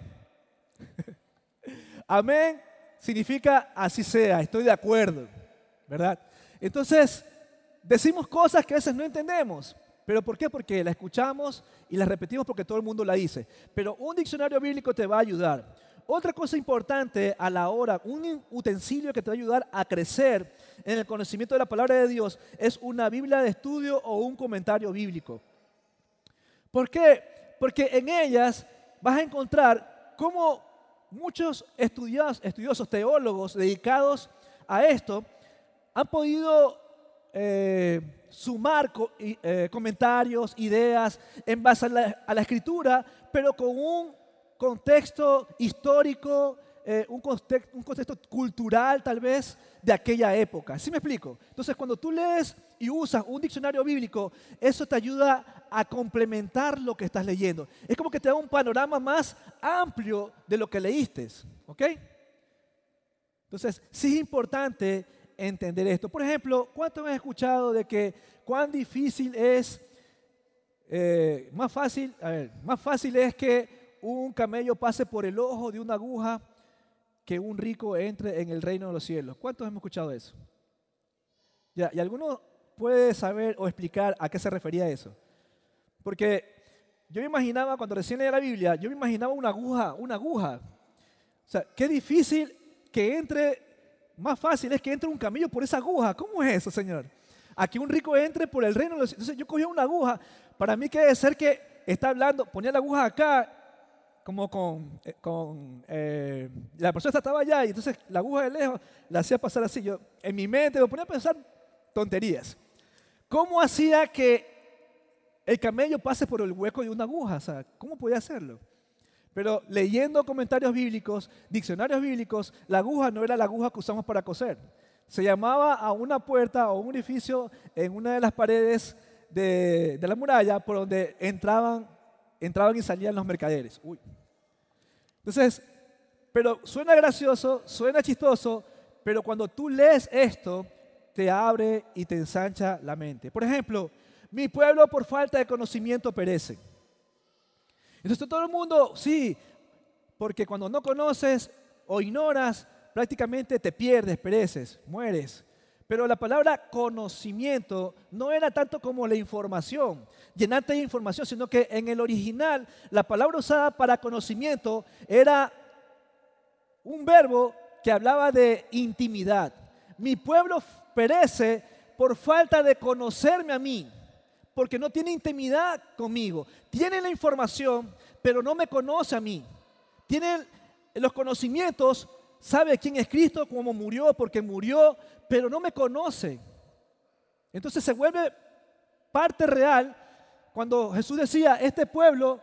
Speaker 1: [LAUGHS] amén significa así sea, estoy de acuerdo, ¿verdad? Entonces, decimos cosas que a veces no entendemos. ¿Pero por qué? Porque la escuchamos y la repetimos porque todo el mundo la dice. Pero un diccionario bíblico te va a ayudar. Otra cosa importante a la hora, un utensilio que te va a ayudar a crecer en el conocimiento de la palabra de Dios es una Biblia de estudio o un comentario bíblico. ¿Por qué? Porque en ellas vas a encontrar cómo muchos estudiosos, teólogos dedicados a esto han podido eh, sumar eh, comentarios, ideas en base a la, escritura, pero con un contexto histórico, eh, un, contexto, cultural tal vez de aquella época. ¿Sí me explico? Entonces, cuando tú lees y usas un diccionario bíblico, eso te ayuda a complementar lo que estás leyendo. Es como que te da un panorama más amplio de lo que leíste. ¿Ok? Entonces, sí es importante entender esto. Por ejemplo, ¿cuánto han escuchado de que cuán difícil es, eh, más fácil, a ver, más fácil es que un camello pase por el ojo de una aguja que un rico entre en el reino de los cielos? ¿Cuántos hemos escuchado eso? Ya, ¿Y alguno puede saber o explicar a qué se refería eso? Porque yo me imaginaba, cuando recién leía la Biblia, yo me imaginaba una aguja, una aguja. O sea, qué difícil que entre más fácil es que entre un camello por esa aguja. ¿Cómo es eso, Señor? Aquí un rico entre por el reino. Entonces yo cogía una aguja. Para mí que debe ser que está hablando, ponía la aguja acá, como con, eh, con eh, la persona estaba allá y entonces la aguja de lejos la hacía pasar así. Yo en mi mente me ponía a pensar tonterías. ¿Cómo hacía que el camello pase por el hueco de una aguja? O sea, ¿cómo podía hacerlo? Pero leyendo comentarios bíblicos, diccionarios bíblicos, la aguja no era la aguja que usamos para coser. Se llamaba a una puerta o un edificio en una de las paredes de, la muralla por donde entraban, entraban y salían los mercaderes. Entonces, pero suena gracioso, suena chistoso, pero cuando tú lees esto, te abre y te ensancha la mente. Por ejemplo, mi pueblo por falta de conocimiento perece. Entonces todo el mundo, sí, porque cuando no conoces o ignoras, prácticamente te pierdes, pereces, mueres. Pero la palabra conocimiento no era tanto como la información, llenarte de información, sino que en el original la palabra usada para conocimiento era un verbo que hablaba de intimidad. Mi pueblo perece por falta de conocerme a mí porque no tiene intimidad conmigo. Tiene la información, pero no me conoce a mí. Tiene los conocimientos, sabe quién es Cristo, cómo murió, porque murió, pero no me conoce. Entonces se vuelve parte real cuando Jesús decía, este pueblo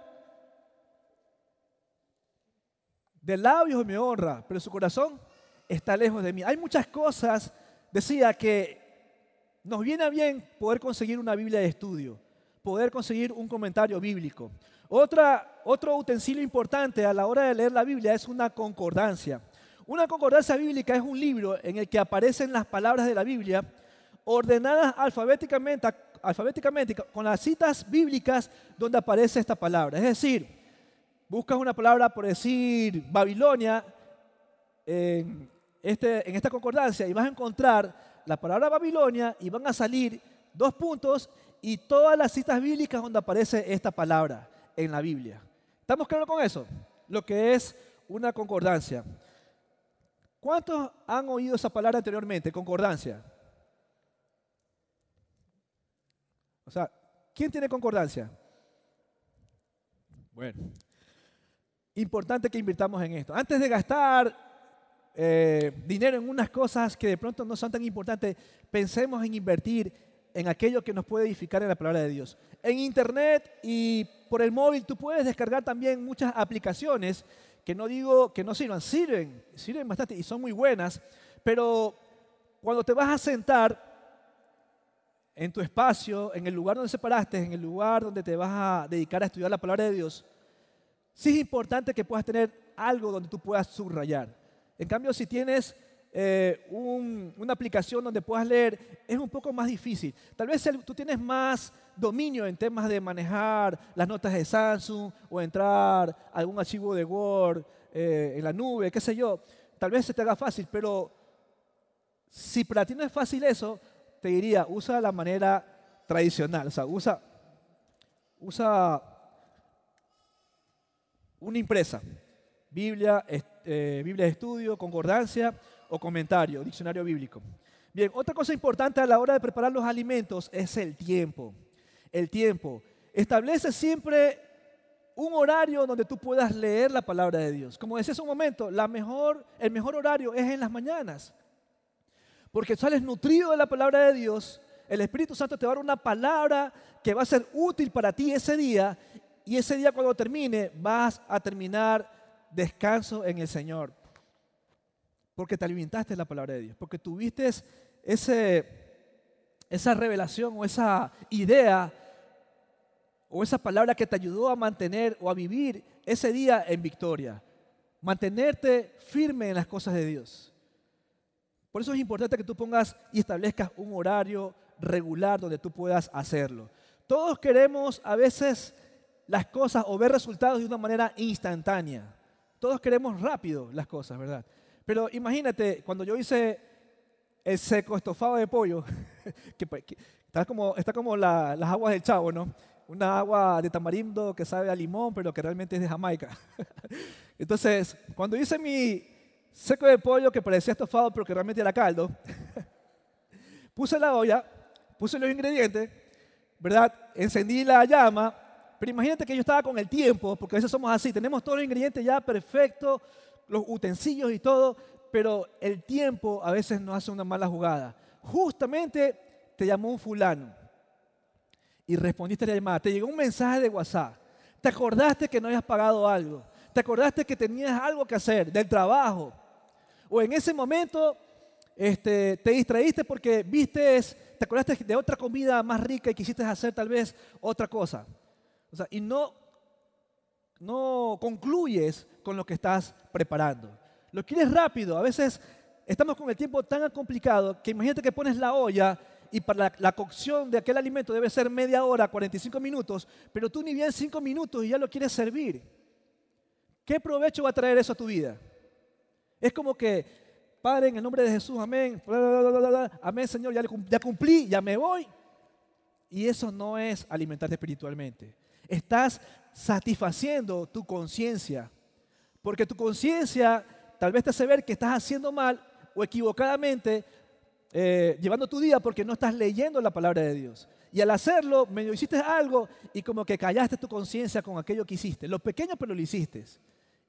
Speaker 1: de labios me honra, pero su corazón está lejos de mí. Hay muchas cosas, decía, que nos viene bien poder conseguir una Biblia de estudio, poder conseguir un comentario bíblico. Otra, otro utensilio importante a la hora de leer la Biblia es una concordancia. Una concordancia bíblica es un libro en el que aparecen las palabras de la Biblia ordenadas alfabéticamente, con las citas bíblicas donde aparece esta palabra. Es decir, buscas una palabra por decir Babilonia en, este, en esta concordancia y vas a encontrar la palabra Babilonia y van a salir dos puntos y todas las citas bíblicas donde aparece esta palabra en la Biblia. ¿Estamos claros con eso? Lo que es una concordancia. ¿Cuántos han oído esa palabra anteriormente? Concordancia. O sea, ¿quién tiene concordancia? Bueno, importante que invirtamos en esto. Antes de gastar eh, dinero en unas cosas que de pronto no son tan importantes, pensemos en invertir en aquello que nos puede edificar en la palabra de Dios. En internet y por el móvil tú puedes descargar también muchas aplicaciones que no digo que no sirvan, sirven, sirven bastante y son muy buenas, pero cuando te vas a sentar en tu espacio, en el lugar donde separaste, en el lugar donde te vas a dedicar a estudiar la palabra de Dios, sí es importante que puedas tener algo donde tú puedas subrayar. En cambio, si tienes eh, una aplicación donde puedas leer, es un poco más difícil. Tal vez tú tienes más dominio en temas de manejar las notas de Samsung o entrar a algún archivo de Word eh, en la nube, qué sé yo. Tal vez se te haga fácil, pero si para ti no es fácil eso, te diría, usa la manera tradicional, o sea, usa, usa una impresa. Biblia, eh, Biblia de estudio, concordancia o comentario, diccionario bíblico. Bien, otra cosa importante a la hora de preparar los alimentos es el tiempo. El tiempo. Establece siempre un horario donde tú puedas leer la palabra de Dios. Como decía hace un momento, la mejor, el mejor horario es en las mañanas. Porque sales nutrido de la palabra de Dios, el Espíritu Santo te va a dar una palabra que va a ser útil para ti ese día y ese día cuando termine vas a terminar descanso en el Señor. Porque te alimentaste la palabra de Dios. Porque tuviste esa revelación o esa idea o esa palabra que te ayudó a mantener o a vivir ese día en victoria. Mantenerte firme en las cosas de Dios. Por eso es importante que tú pongas y establezcas un horario regular donde tú puedas hacerlo. Todos queremos a veces las cosas o ver resultados de una manera instantánea. Todos queremos rápido las cosas, ¿verdad? Pero imagínate, cuando yo hice el seco estofado de pollo, [LAUGHS] pues, que, está como, está como las aguas del chavo, ¿no? Una agua de tamarindo que sabe a limón, pero que realmente es de Jamaica. [LAUGHS] Entonces, cuando hice mi seco de pollo que parecía estofado, pero que realmente era caldo, [LAUGHS] puse la olla, puse los ingredientes, ¿verdad? Encendí la llama pero imagínate que yo estaba con el tiempo, porque a veces somos así, tenemos todos los ingredientes ya perfectos, los utensilios y todo, pero el tiempo a veces nos hace una mala jugada. Justamente te llamó un fulano y respondiste a la llamada. Te llegó un mensaje de WhatsApp. Te acordaste que no habías pagado algo. Te acordaste que tenías algo que hacer del trabajo. O en ese momento este, te distraíste porque viste, te acordaste de otra comida más rica y quisiste hacer tal vez otra cosa. O sea, y no, no concluyes con lo que estás preparando. Lo quieres rápido. A veces estamos con el tiempo tan complicado que imagínate que pones la olla y para la, cocción de aquel alimento debe ser media hora, 45 minutos, pero tú ni bien 5 minutos y ya lo quieres servir. ¿Qué provecho va a traer eso a tu vida? Es como que, Padre, en el nombre de Jesús, amén, amén, Señor, ya cumplí, ya me voy. Y eso no es alimentarte espiritualmente. Estás satisfaciendo tu conciencia, porque tu conciencia tal vez te hace ver que estás haciendo mal o equivocadamente eh, llevando tu día porque no estás leyendo la palabra de Dios. Y al hacerlo, medio hiciste algo y como que callaste tu conciencia con aquello que hiciste. Lo pequeño, pero lo hiciste.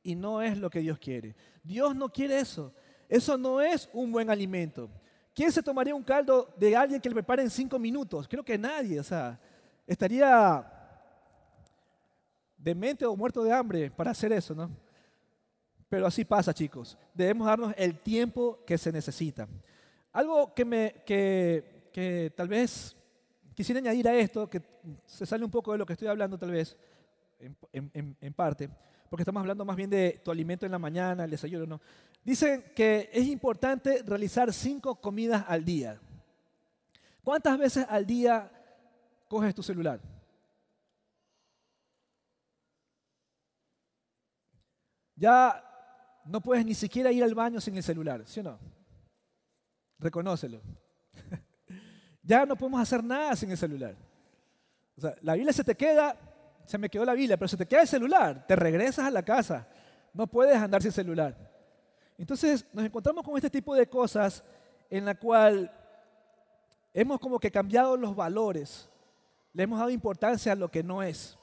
Speaker 1: Y no es lo que Dios quiere. Dios no quiere eso. Eso no es un buen alimento. ¿Quién se tomaría un caldo de alguien que le prepare en cinco minutos? Creo que nadie. O sea, estaría demente o muerto de hambre para hacer eso, ¿no? Pero así pasa, chicos. Debemos darnos el tiempo que se necesita. Algo que, me, que, tal vez quisiera añadir a esto, que se sale un poco de lo que estoy hablando tal vez, en, parte, porque estamos hablando más bien de tu alimento en la mañana, el desayuno, ¿no? Dicen que es importante realizar cinco comidas al día. ¿Cuántas veces al día coges tu celular? Ya no puedes ni siquiera ir al baño sin el celular, ¿sí o no? Reconócelo. [LAUGHS] ya no podemos hacer nada sin el celular. O sea, la Biblia se te queda, se me quedó la Biblia, pero se te queda el celular, te regresas a la casa, no puedes andar sin celular. Entonces nos encontramos con este tipo de cosas en la cual hemos como que cambiado los valores, le hemos dado importancia a lo que no es.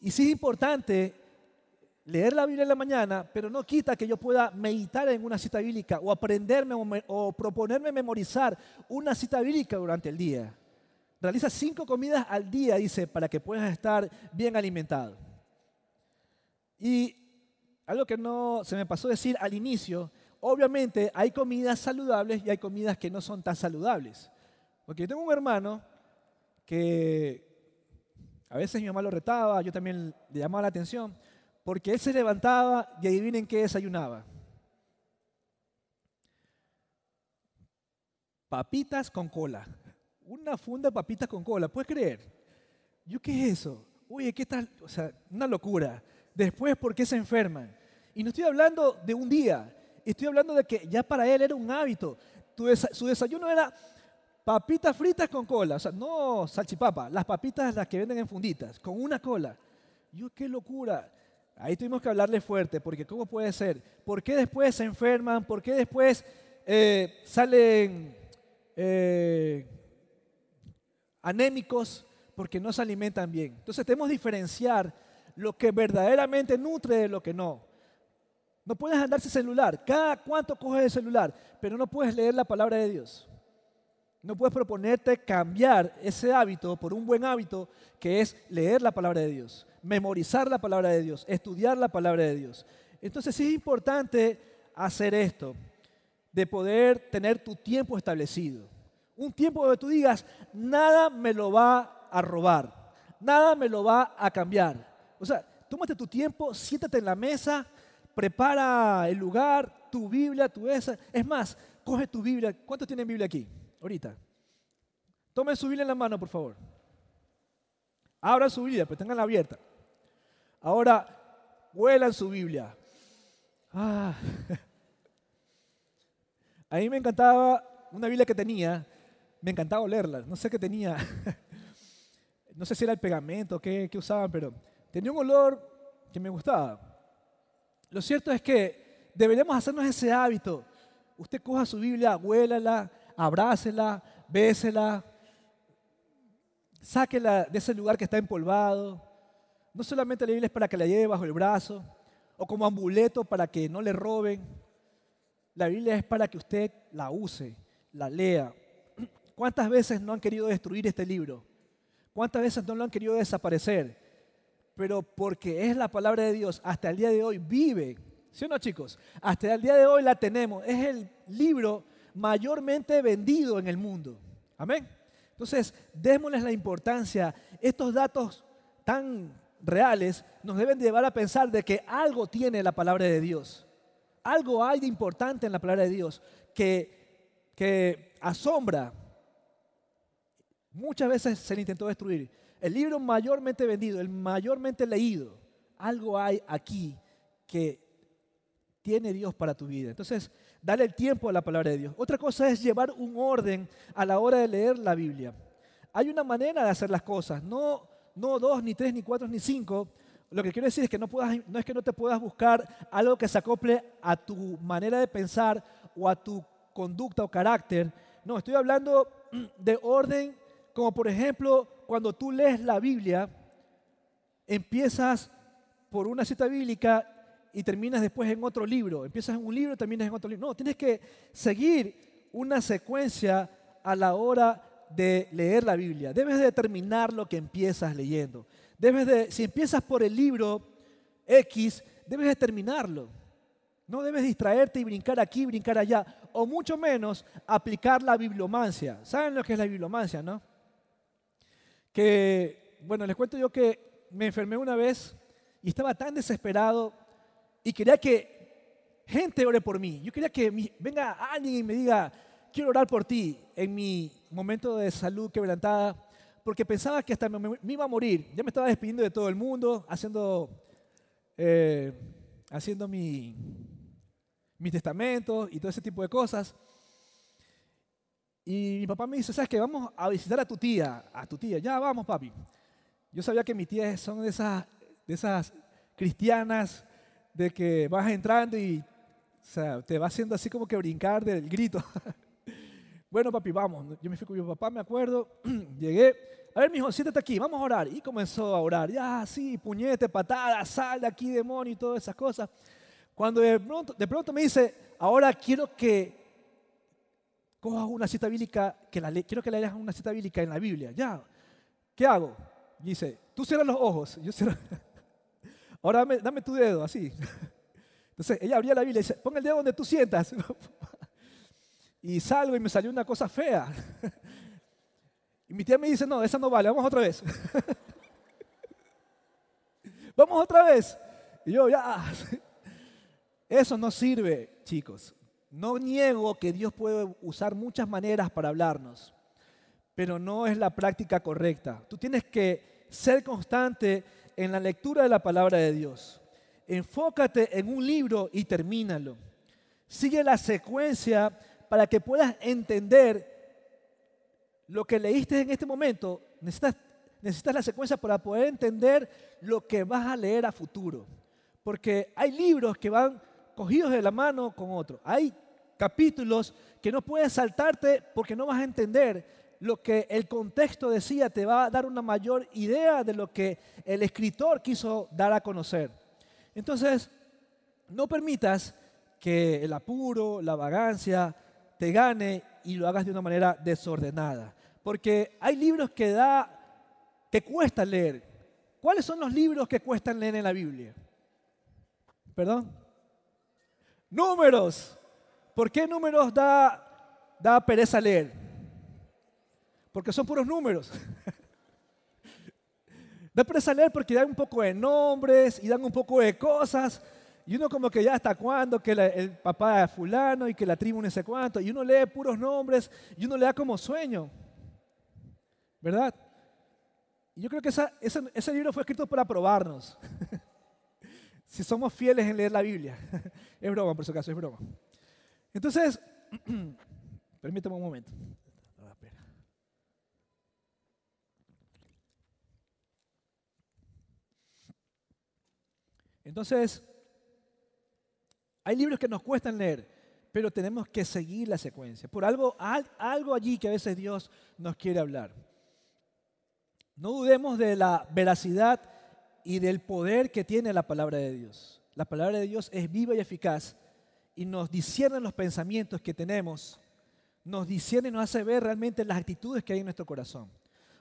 Speaker 1: Y sí es importante leer la Biblia en la mañana, pero no quita que yo pueda meditar en una cita bíblica o aprenderme o, proponerme memorizar una cita bíblica durante el día. Realiza cinco comidas al día, dice, para que puedas estar bien alimentado. Y algo que no se me pasó decir al inicio, obviamente hay comidas saludables y hay comidas que no son tan saludables. Porque yo tengo un hermano que a veces mi mamá lo retaba, yo también le llamaba la atención, porque él se levantaba y adivinen qué desayunaba. Papitas con cola. Una funda de papitas con cola, ¿puedes creer? ¿Yo qué es eso? Oye, ¿qué tal? O sea, una locura. Después, ¿por qué se enferman? Y no estoy hablando de un día, estoy hablando de que ya para él era un hábito. su desayuno era papitas fritas con cola, o sea, no salchipapa, las papitas las que venden en funditas, con una cola. Yo, qué locura. Ahí tuvimos que hablarle fuerte, porque ¿cómo puede ser? ¿Por qué después se enferman? ¿Por qué después eh, salen eh, anémicos? Porque no se alimentan bien. Entonces tenemos que diferenciar lo que verdaderamente nutre de lo que no. No puedes andarse celular. Cada cuánto coges el celular, pero no puedes leer la palabra de Dios. No puedes proponerte cambiar ese hábito por un buen hábito que es leer la palabra de Dios memorizar la palabra de Dios, estudiar la palabra de Dios. Entonces sí es importante hacer esto, de poder tener tu tiempo establecido. Un tiempo donde tú digas, nada me lo va a robar, nada me lo va a cambiar. O sea, tómate tu tiempo, siéntate en la mesa, prepara el lugar, tu Biblia, tu esa. Es más, coge tu Biblia. ¿Cuántos tienen Biblia aquí? Ahorita. Tomen su Biblia en la mano, por favor. Abran su Biblia, pero tenganla abierta. Ahora, vuela en su Biblia. Ah. [LAUGHS] A mí me encantaba una Biblia que tenía, me encantaba leerla, no sé qué tenía, [LAUGHS] no sé si era el pegamento, qué, qué usaban, pero tenía un olor que me gustaba. Lo cierto es que deberíamos hacernos ese hábito. Usted coja su Biblia, huélala, abrácela, bésela, sáquela de ese lugar que está empolvado, no solamente la Biblia es para que la lleve bajo el brazo o como amuleto para que no le roben. La Biblia es para que usted la use, la lea. ¿Cuántas veces no han querido destruir este libro? ¿Cuántas veces no lo han querido desaparecer? Pero porque es la palabra de Dios, hasta el día de hoy vive. ¿Sí o no, chicos? Hasta el día de hoy la tenemos. Es el libro mayormente vendido en el mundo. Amén. Entonces, démosles la importancia. Estos datos tan reales nos deben llevar a pensar de que algo tiene la palabra de Dios. Algo hay de importante en la palabra de Dios que, que asombra. Muchas veces se le intentó destruir. El libro mayormente vendido, el mayormente leído, algo hay aquí que tiene Dios para tu vida. Entonces, dale el tiempo a la palabra de Dios. Otra cosa es llevar un orden a la hora de leer la Biblia. Hay una manera de hacer las cosas, no, no dos, ni tres, ni cuatro, ni cinco. Lo que quiero decir es que no, puedas, no es que no te puedas buscar algo que se acople a tu manera de pensar o a tu conducta o carácter. No, estoy hablando de orden como por ejemplo cuando tú lees la Biblia, empiezas por una cita bíblica y terminas después en otro libro. Empiezas en un libro y terminas en otro libro. No, tienes que seguir una secuencia a la hora de leer la Biblia. Debes de terminar lo que empiezas leyendo. Debes de, si empiezas por el libro X, debes de terminarlo. No debes distraerte y brincar aquí, brincar allá, o mucho menos aplicar la bibliomancia. ¿Saben lo que es la bibliomancia, no? Que, bueno, les cuento yo que me enfermé una vez y estaba tan desesperado y quería que gente ore por mí. Yo quería que venga alguien y me diga, quiero orar por ti en mi momento de salud quebrantada, porque pensaba que hasta me, iba a morir. Ya me estaba despidiendo de todo el mundo, haciendo, eh, haciendo mi, mi testamento y todo ese tipo de cosas. Y mi papá me dice, ¿sabes qué? Vamos a visitar a tu tía, a tu tía. Ya, vamos, papi. Yo sabía que mis tías son de esas, de esas cristianas de que vas entrando y te va haciendo así como que brincar del grito. [LAUGHS] bueno, papi, vamos. Yo me fui con mi papá, me acuerdo. [CLEARS THROAT] Llegué. A ver, mijo, siéntate aquí, vamos a orar. Y comenzó a orar. Ya, sí, puñete, patada, sal de aquí, demonio y todas esas cosas. Cuando de pronto, de pronto me dice, ahora quiero que cojas una cita bíblica, que quiero que leas una cita bíblica en la Biblia. Ya, ¿qué hago? dice, tú cierras los ojos. Yo cierro. [LAUGHS] Ahora dame, tu dedo, así. [LAUGHS] Entonces ella abría la Biblia y dice, pon el dedo donde tú sientas. [LAUGHS] Y salgo y me salió una cosa fea. [LAUGHS] Y mi tía me dice, no, esa no vale, vamos otra vez. [LAUGHS] Vamos otra vez. Y yo, ya. [LAUGHS] Eso no sirve, chicos. No niego que Dios puede usar muchas maneras para hablarnos, pero no es la práctica correcta. Tú tienes que ser constante en la lectura de la palabra de Dios. Enfócate en un libro y termínalo. Sigue la secuencia para que puedas entender lo que leíste en este momento. Necesitas, la secuencia para poder entender lo que vas a leer a futuro. Porque hay libros que van cogidos de la mano con otro. Hay capítulos que no puedes saltarte porque no vas a entender lo que el contexto decía, te va a dar una mayor idea de lo que el escritor quiso dar a conocer. Entonces, no permitas que el apuro, la vagancia te gane y lo hagas de una manera desordenada. Porque hay libros que da que cuesta leer. ¿Cuáles son los libros que cuestan leer en la Biblia? ¿Perdón? Números. ¿Por qué números da, da pereza leer? Porque son puros números. [LAUGHS] da pereza leer porque dan un poco de nombres y dan un poco de cosas. Y uno como que ya hasta cuándo, que el papá es fulano y que la tribu no sé cuánto. Y uno lee puros nombres y uno le da como sueño. ¿Verdad? Y yo creo que ese libro fue escrito para probarnos. [LAUGHS] si somos fieles en leer la Biblia. [LAUGHS] es broma, por su caso, es broma. Entonces, [CLEARS THROAT] permítame un momento. Entonces, hay libros que nos cuestan leer, pero tenemos que seguir la secuencia. Por algo, algo allí que a veces Dios nos quiere hablar. No dudemos de la veracidad y del poder que tiene la palabra de Dios. La palabra de Dios es viva y eficaz y nos discierne los pensamientos que tenemos, nos discierne y nos hace ver realmente las actitudes que hay en nuestro corazón.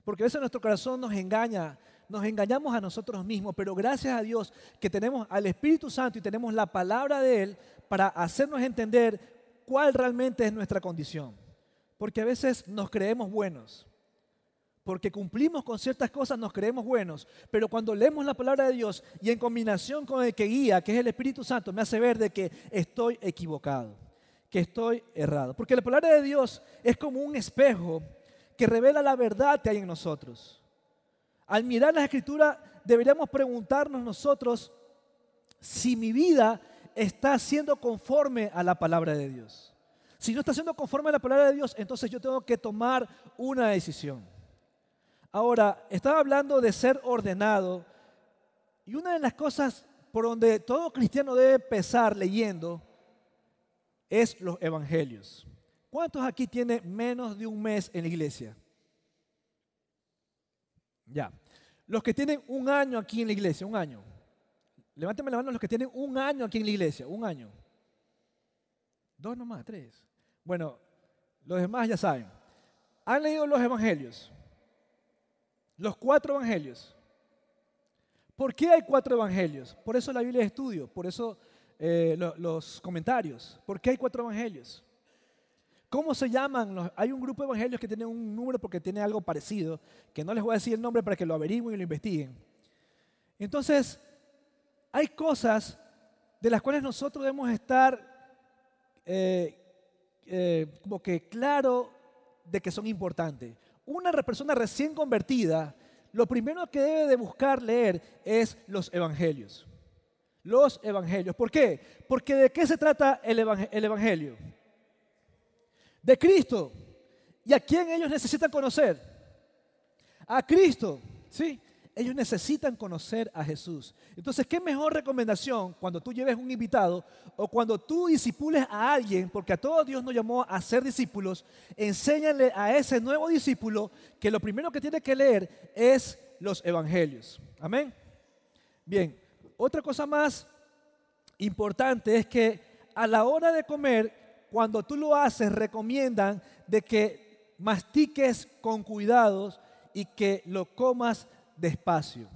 Speaker 1: Porque a veces nuestro corazón nos engaña, nos engañamos a nosotros mismos, pero gracias a Dios que tenemos al Espíritu Santo y tenemos la palabra de Él para hacernos entender cuál realmente es nuestra condición. Porque a veces nos creemos buenos porque cumplimos con ciertas cosas, nos creemos buenos, pero cuando leemos la palabra de Dios y en combinación con el que guía, que es el Espíritu Santo, me hace ver de que estoy equivocado, que estoy errado. Porque la palabra de Dios es como un espejo que revela la verdad que hay en nosotros. Al mirar la escritura deberíamos preguntarnos nosotros si mi vida está siendo conforme a la palabra de Dios. Si no está siendo conforme a la palabra de Dios, entonces yo tengo que tomar una decisión. Ahora, estaba hablando de ser ordenado y una de las cosas por donde todo cristiano debe empezar leyendo es los evangelios. ¿Cuántos aquí tienen menos de un mes en la iglesia? Ya. Los que tienen un año aquí en la iglesia, un año. Levántame la mano los que tienen un año aquí en la iglesia, un año. Dos nomás, tres. Bueno, los demás ya saben. ¿Han leído los evangelios? Los cuatro evangelios. ¿Por qué hay cuatro evangelios? Por eso la Biblia de estudio, por eso eh, los comentarios. ¿Por qué hay cuatro evangelios? ¿Cómo se llaman? hay un grupo de evangelios que tiene un número porque tiene algo parecido, que no les voy a decir el nombre para que lo averigüen y lo investiguen. Entonces, hay cosas de las cuales nosotros debemos estar eh, eh, como que claro de que son importantes una persona recién convertida, lo primero que debe de buscar leer es los evangelios. Los evangelios. ¿Por qué? Porque ¿de qué se trata el, evangelio? De Cristo. ¿Y a quién ellos necesitan conocer? A Cristo. ¿Sí? ellos necesitan conocer a Jesús. Entonces, ¿qué mejor recomendación cuando tú lleves un invitado o cuando tú disipules a alguien, porque a todos Dios nos llamó a ser discípulos, enséñale a ese nuevo discípulo que lo primero que tiene que leer es los evangelios. Amén. Bien, otra cosa más importante es que a la hora de comer, cuando tú lo haces, recomiendan de que mastiques con cuidados y que lo comas despacio.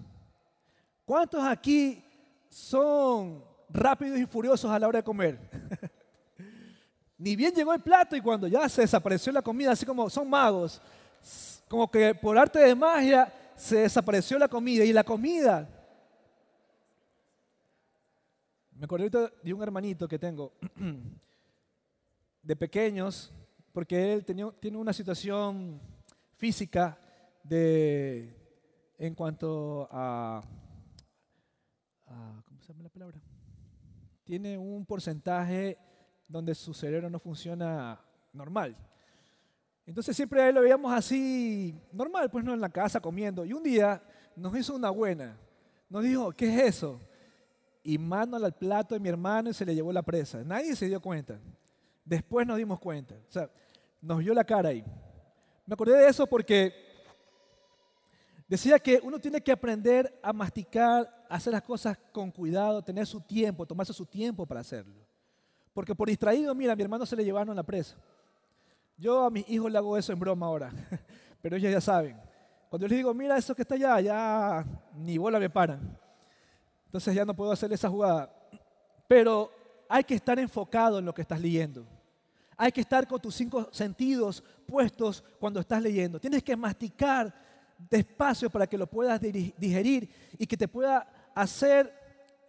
Speaker 1: ¿Cuántos aquí son rápidos y furiosos a la hora de comer? [LAUGHS] Ni bien llegó el plato y cuando ya se desapareció la comida, así como son magos, como que por arte de magia se desapareció la comida. Y la comida, me acordé de un hermanito que tengo [CLEARS THROAT] de pequeños, porque él tenía, tiene una situación física de en cuanto a, ¿cómo se llama la palabra? Tiene un porcentaje donde su cerebro no funciona normal. Entonces siempre ahí lo veíamos así, normal, pues no en la casa comiendo. Y un día nos hizo una buena. Nos dijo, ¿qué es eso? Y mano al plato de mi hermano y se le llevó la presa. Nadie se dio cuenta. Después nos dimos cuenta. O sea, nos vio la cara ahí. Me acordé de eso porque Decía que uno tiene que aprender a masticar, hacer las cosas con cuidado, tener su tiempo, tomarse su tiempo para hacerlo. Porque por distraído, mira, a mi hermano se le llevaron a la presa. Yo a mis hijos le hago eso en broma ahora, [LAUGHS] pero ellos ya saben. Cuando les digo, mira eso que está allá, ya ni bola me paran. Entonces ya no puedo hacer esa jugada. Pero hay que estar enfocado en lo que estás leyendo. Hay que estar con tus cinco sentidos puestos cuando estás leyendo. Tienes que masticar despacio para que lo puedas digerir y que te pueda hacer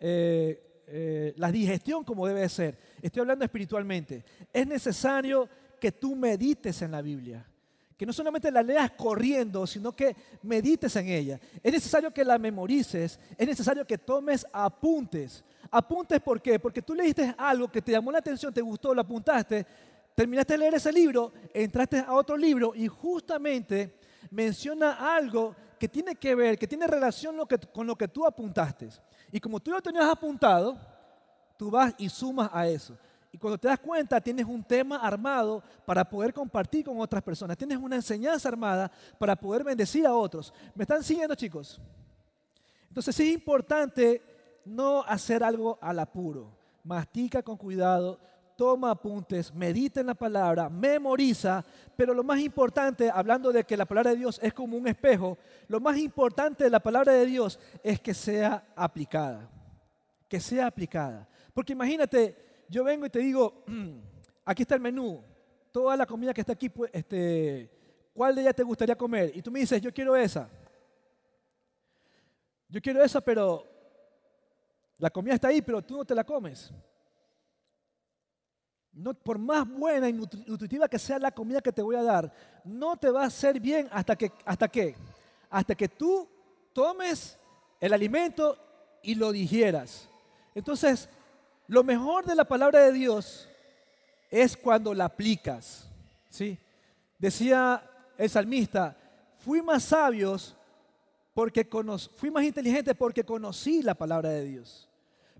Speaker 1: eh, eh, la digestión como debe ser. Estoy hablando espiritualmente. Es necesario que tú medites en la Biblia. Que no solamente la leas corriendo, sino que medites en ella. Es necesario que la memorices, es necesario que tomes apuntes. Apuntes, ¿por qué? Porque tú leíste algo que te llamó la atención, te gustó, lo apuntaste, terminaste de leer ese libro, entraste a otro libro y justamente menciona algo que tiene que ver, que tiene relación con lo que tú apuntaste. Y como tú lo tenías apuntado, tú vas y sumas a eso. Y cuando te das cuenta, tienes un tema armado para poder compartir con otras personas. Tienes una enseñanza armada para poder bendecir a otros. ¿Me están siguiendo, chicos? Entonces es importante no hacer algo al apuro. Mastica con cuidado, toma apuntes, medita en la palabra, memoriza, pero lo más importante, hablando de que la palabra de Dios es como un espejo, lo más importante de la palabra de Dios es que sea aplicada, que sea aplicada. Porque imagínate, yo vengo y te digo, [CLEARS THROAT] aquí está el menú, toda la comida que está aquí, pues, este, ¿cuál de ellas te gustaría comer? Y tú me dices, yo quiero esa. Yo quiero esa, pero la comida está ahí, pero tú no te la comes. No, por más buena y nutritiva que sea la comida que te voy a dar, no te va a hacer bien hasta que, hasta hasta que tú tomes el alimento y lo digieras. Entonces, lo mejor de la palabra de Dios es cuando la aplicas. ¿sí? Decía el salmista, fui más sabios porque fui más inteligente porque conocí la palabra de Dios.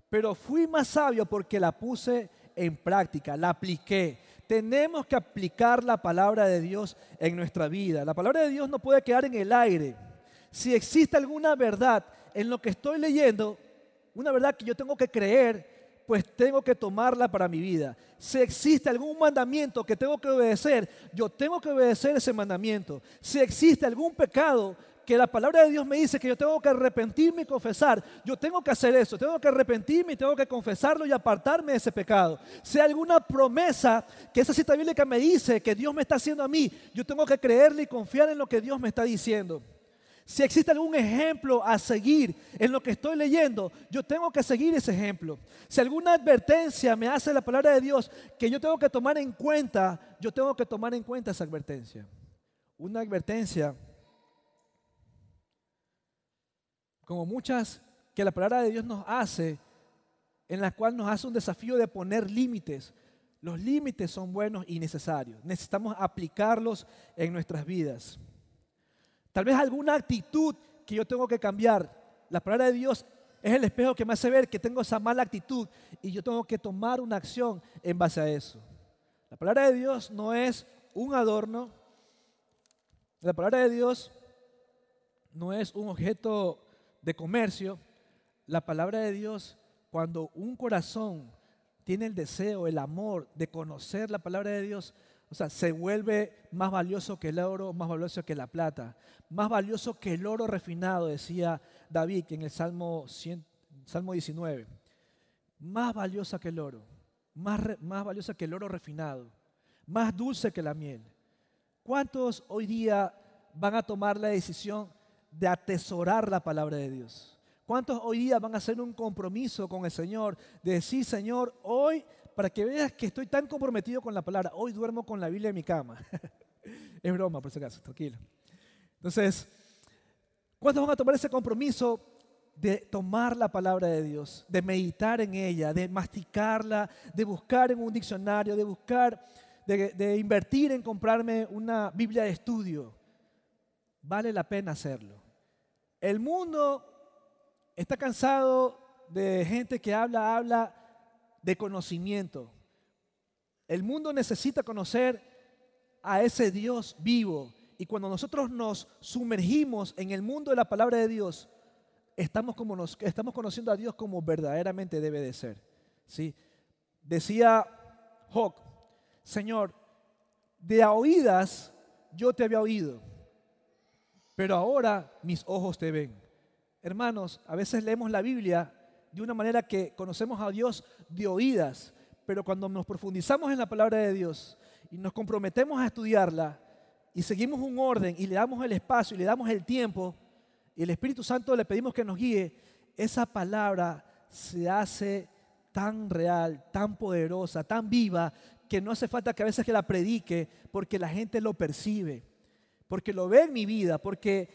Speaker 1: Pero fui más sabio porque la puse en práctica, la apliqué. Tenemos que aplicar la palabra de Dios en nuestra vida. La palabra de Dios no puede quedar en el aire. Si existe alguna verdad en lo que estoy leyendo, una verdad que yo tengo que creer, pues tengo que tomarla para mi vida. Si existe algún mandamiento que tengo que obedecer, yo tengo que obedecer ese mandamiento. Si existe algún pecado que la palabra de Dios me dice que yo tengo que arrepentirme y confesar, yo tengo que hacer eso, tengo que arrepentirme y tengo que confesarlo y apartarme de ese pecado. Si hay alguna promesa que esa cita bíblica me dice que Dios me está haciendo a mí, yo tengo que creerle y confiar en lo que Dios me está diciendo. Si existe algún ejemplo a seguir en lo que estoy leyendo, yo tengo que seguir ese ejemplo. Si alguna advertencia me hace la palabra de Dios que yo tengo que tomar en cuenta, yo tengo que tomar en cuenta esa advertencia. Una advertencia como muchas que la palabra de Dios nos hace, en la cual nos hace un desafío de poner límites. Los límites son buenos y necesarios. Necesitamos aplicarlos en nuestras vidas. Tal vez alguna actitud que yo tengo que cambiar. La palabra de Dios es el espejo que me hace ver que tengo esa mala actitud y yo tengo que tomar una acción en base a eso. La palabra de Dios no es un adorno. La palabra de Dios no es un objeto de comercio, la palabra de Dios, cuando un corazón tiene el deseo, el amor de conocer la palabra de Dios, o sea, se vuelve más valioso que el oro, más valioso que la plata, más valioso que el oro refinado, decía David en el Salmo, Salmo 19. Más valiosa que el oro, más, más valiosa que el oro refinado, más dulce que la miel. ¿Cuántos hoy día van a tomar la decisión de atesorar la palabra de Dios. ¿Cuántos hoy día van a hacer un compromiso con el Señor? De decir, Señor, hoy, para que veas que estoy tan comprometido con la palabra, hoy duermo con la Biblia en mi cama. [LAUGHS] es broma, por si acaso, tranquilo. Entonces, ¿cuántos van a tomar ese compromiso de tomar la palabra de Dios, de meditar en ella, de masticarla, de buscar en un diccionario, de buscar, de, de invertir en comprarme una Biblia de estudio? Vale la pena hacerlo. El mundo está cansado de gente que habla, habla de conocimiento. El mundo necesita conocer a ese Dios vivo. Y cuando nosotros nos sumergimos en el mundo de la palabra de Dios, estamos, como nos, estamos conociendo a Dios como verdaderamente debe de ser. ¿sí? Decía Job, Señor, de oídas yo te había oído pero ahora mis ojos te ven. Hermanos, a veces leemos la Biblia de una manera que conocemos a Dios de oídas, pero cuando nos profundizamos en la palabra de Dios y nos comprometemos a estudiarla y seguimos un orden y le damos el espacio y le damos el tiempo y el Espíritu Santo le pedimos que nos guíe, esa palabra se hace tan real, tan poderosa, tan viva, que no hace falta que a veces que la predique porque la gente lo percibe porque lo ve en mi vida, porque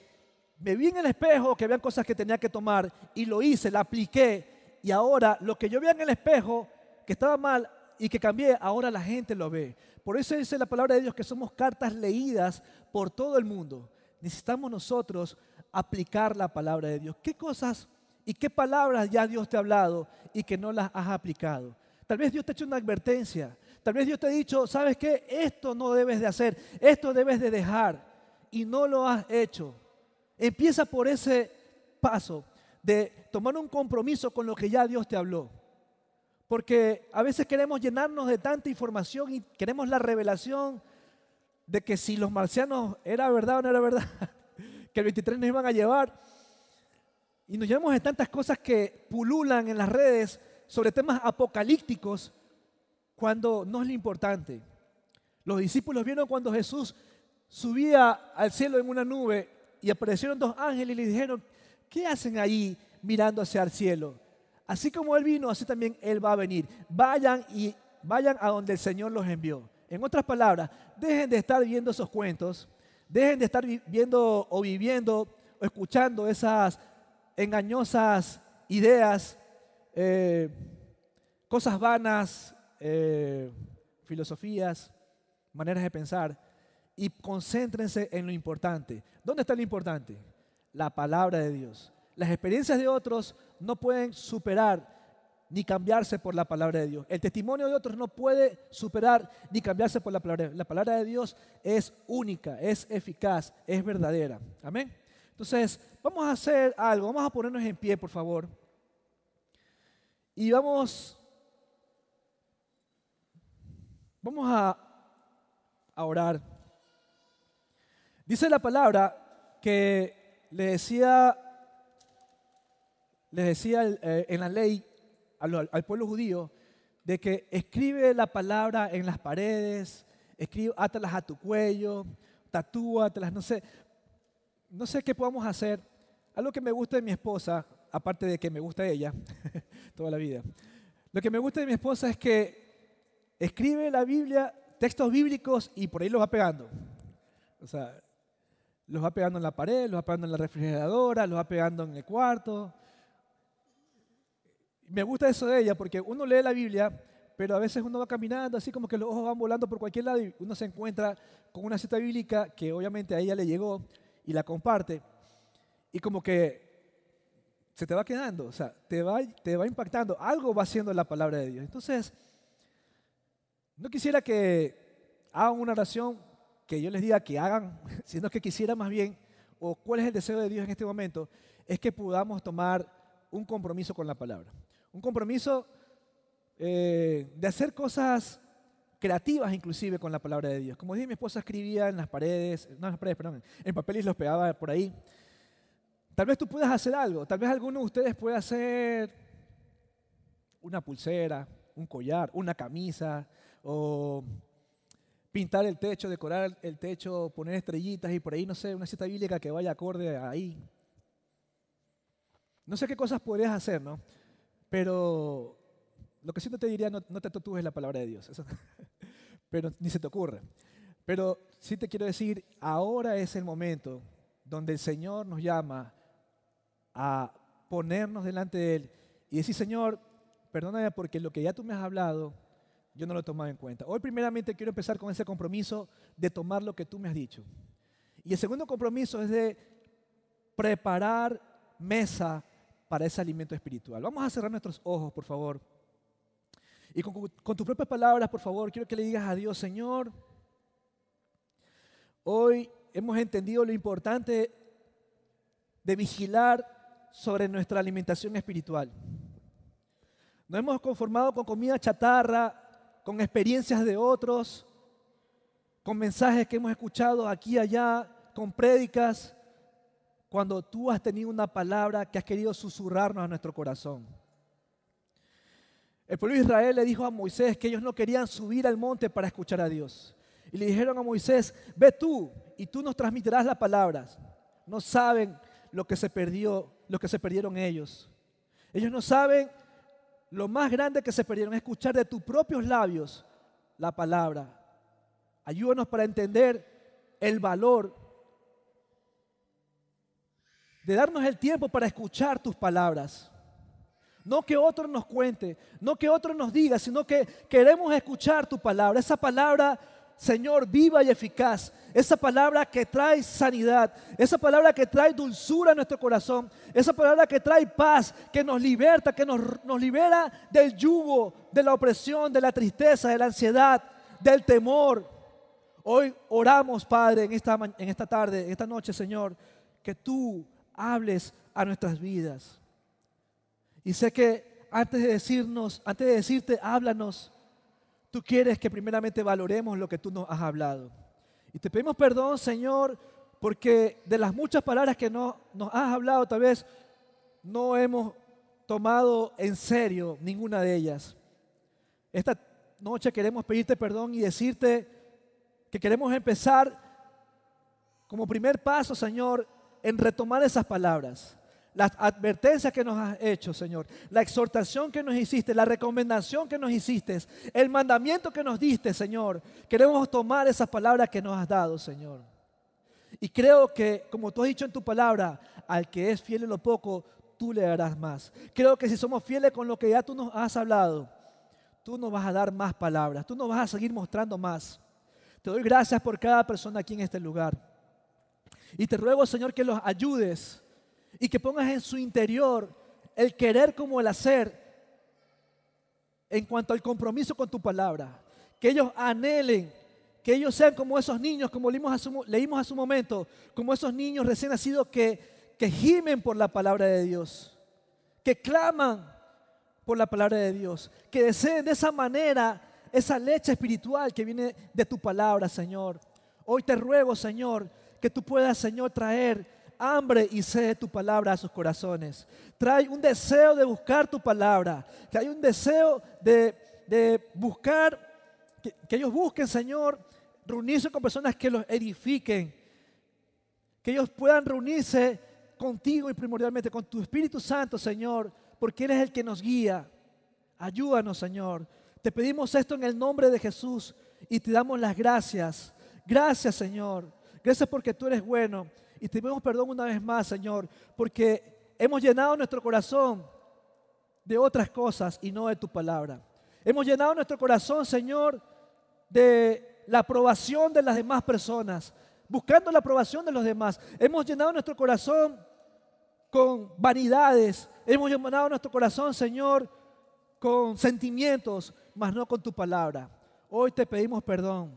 Speaker 1: me vi en el espejo que había cosas que tenía que tomar y lo hice, la apliqué y ahora lo que yo veía en el espejo que estaba mal y que cambié, ahora la gente lo ve. Por eso dice la palabra de Dios que somos cartas leídas por todo el mundo. Necesitamos nosotros aplicar la palabra de Dios. ¿Qué cosas y qué palabras ya Dios te ha hablado y que no las has aplicado? Tal vez Dios te ha hecho una advertencia. Tal vez Dios te ha dicho, ¿sabes qué? Esto no debes de hacer, esto debes de dejar y no lo has hecho. Empieza por ese paso de tomar un compromiso con lo que ya Dios te habló. Porque a veces queremos llenarnos de tanta información y queremos la revelación de que si los marcianos era verdad o no era verdad, [LAUGHS] que el 23 nos iban a llevar. Y nos llevamos de tantas cosas que pululan en las redes sobre temas apocalípticos cuando no es lo importante. Los discípulos vieron cuando Jesús subía al cielo en una nube y aparecieron dos ángeles y le dijeron, ¿qué hacen ahí mirando hacia el cielo? Así como Él vino, así también Él va a venir. Vayan y vayan a donde el Señor los envió. En otras palabras, dejen de estar viendo esos cuentos, dejen de estar viendo o viviendo o escuchando esas engañosas ideas, eh, cosas vanas, eh, filosofías, maneras de pensar y concéntrense en lo importante. ¿Dónde está lo importante? La palabra de Dios. Las experiencias de otros no pueden superar ni cambiarse por la palabra de Dios. El testimonio de otros no puede superar ni cambiarse por la palabra. La palabra de Dios es única, es eficaz, es verdadera. Amén. Entonces, vamos a hacer algo, vamos a ponernos en pie, por favor. Y vamos, vamos a orar. Dice la palabra que le decía, le decía eh, en la ley al, pueblo judío de que escribe la palabra en las paredes, escribe, átalas a tu cuello, tatúatelas, no sé, no sé qué podamos hacer. Algo que me gusta de mi esposa, aparte de que me gusta ella [LAUGHS] toda la vida, lo que me gusta de mi esposa es que escribe la Biblia, textos bíblicos y por ahí los va pegando. O sea, los va pegando en la pared, los va pegando en la refrigeradora, los va pegando en el cuarto. Me gusta eso de ella porque uno lee la Biblia, pero a veces uno va caminando así como que los ojos van volando por cualquier lado y uno se encuentra con una cita bíblica que obviamente a ella le llegó y la comparte y como que se te va quedando, o sea, te va, te va impactando, algo va haciendo la palabra de Dios. Entonces, no quisiera que hagan una oración que yo les diga que hagan, [LAUGHS] sino que quisiera más bien, o cuál es el deseo de Dios en este momento, es que podamos tomar un compromiso con la palabra. Un compromiso eh, de hacer cosas creativas inclusive con la palabra de Dios. Como dije, mi esposa escribía en las paredes, no en las paredes, perdón, en papel y los pegaba por ahí. Tal vez tú puedas hacer algo, tal vez alguno de ustedes pueda hacer una pulsera, un collar, una camisa, o pintar el techo, decorar el techo, poner estrellitas y por ahí, no sé, una cita bíblica que vaya acorde ahí. No sé qué cosas podrías hacer, ¿no? Pero lo que sí no te diría, no, te tatúes la palabra de Dios. [LAUGHS] pero ni se te ocurre. Pero sí te quiero decir, ahora es el momento donde el Señor nos llama a ponernos delante de Él y decir, Señor, perdóname porque lo que ya tú me has hablado, yo no lo he tomado en cuenta. Hoy primeramente quiero empezar con ese compromiso de tomar lo que tú me has dicho. Y el segundo compromiso es de preparar mesa para ese alimento espiritual. Vamos a cerrar nuestros ojos, por favor. Y con, tus propias palabras, por favor, quiero que le digas a Dios, Señor, hoy hemos entendido lo importante de vigilar sobre nuestra alimentación espiritual. Nos hemos conformado con comida chatarra, con experiencias de otros, con mensajes que hemos escuchado aquí y allá, con prédicas, cuando tú has tenido una palabra que has querido susurrarnos a nuestro corazón. El pueblo de Israel le dijo a Moisés que ellos no querían subir al monte para escuchar a Dios. Y le dijeron a Moisés, ve tú y tú nos transmitirás las palabras. No saben lo que se perdió, lo que se perdieron ellos. Ellos no saben lo más grande que se perdieron es escuchar de tus propios labios la palabra. Ayúdanos para entender el valor de darnos el tiempo para escuchar tus palabras. No que otro nos cuente, no que otro nos diga, sino que queremos escuchar tu palabra. Esa palabra Señor, viva y eficaz. Esa palabra que trae sanidad, esa palabra que trae dulzura a nuestro corazón, esa palabra que trae paz, que nos liberta, que nos, nos libera del yugo, de la opresión, de la tristeza, de la ansiedad, del temor. Hoy oramos, Padre, en esta, en esta tarde, en esta noche, Señor, que tú hables a nuestras vidas. Y sé que antes de decirnos, antes de decirte, háblanos, tú quieres que primeramente valoremos lo que tú nos has hablado. Y te pedimos perdón, Señor, porque de las muchas palabras que no, nos has hablado, tal vez no hemos tomado en serio ninguna de ellas. Esta noche queremos pedirte perdón y decirte que queremos empezar como primer paso, Señor, en retomar esas palabras. Las advertencias que nos has hecho, Señor. La exhortación que nos hiciste, la recomendación que nos hiciste, el mandamiento que nos diste, Señor. Queremos tomar esas palabras que nos has dado, Señor. Y creo que, como tú has dicho en tu palabra, al que es fiel en lo poco, tú le darás más. Creo que si somos fieles con lo que ya tú nos has hablado, tú nos vas a dar más palabras, tú nos vas a seguir mostrando más. Te doy gracias por cada persona aquí en este lugar. Y te ruego, Señor, que los ayudes y que pongas en su interior el querer como el hacer en cuanto al compromiso con tu palabra. Que ellos anhelen, que ellos sean como esos niños, como leímos a su, leímos momento, como esos niños recién nacidos que, que gimen por la palabra de Dios, que claman por la palabra de Dios, que deseen de esa manera esa leche espiritual que viene de tu palabra, Señor. Hoy te ruego, Señor, que tú puedas, Señor, traer hambre y sed de tu palabra a sus corazones. Trae un deseo de buscar tu palabra. Que hay un deseo de, buscar, que, que ellos busquen, Señor, reunirse con personas que los edifiquen. Que ellos puedan reunirse contigo y primordialmente con tu Espíritu Santo, Señor, porque eres el que nos guía. Ayúdanos, Señor. Te pedimos esto en el nombre de Jesús y te damos las gracias. Gracias, Señor. Gracias porque tú eres bueno. Y te pedimos perdón una vez más, Señor, porque hemos llenado nuestro corazón de otras cosas y no de tu palabra. Hemos llenado nuestro corazón, Señor, de la aprobación de las demás personas, buscando la aprobación de los demás. Hemos llenado nuestro corazón con vanidades. Hemos llenado nuestro corazón, Señor, con sentimientos, mas no con tu palabra. Hoy te pedimos perdón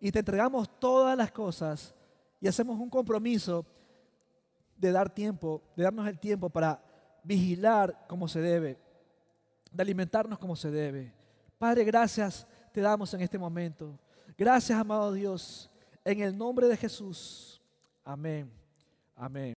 Speaker 1: y te entregamos todas las cosas y hacemos un compromiso de dar tiempo, de darnos el tiempo para vigilar como se debe, de alimentarnos como se debe. Padre, gracias te damos en este momento. Gracias, amado Dios, en el nombre de Jesús. Amén. Amén.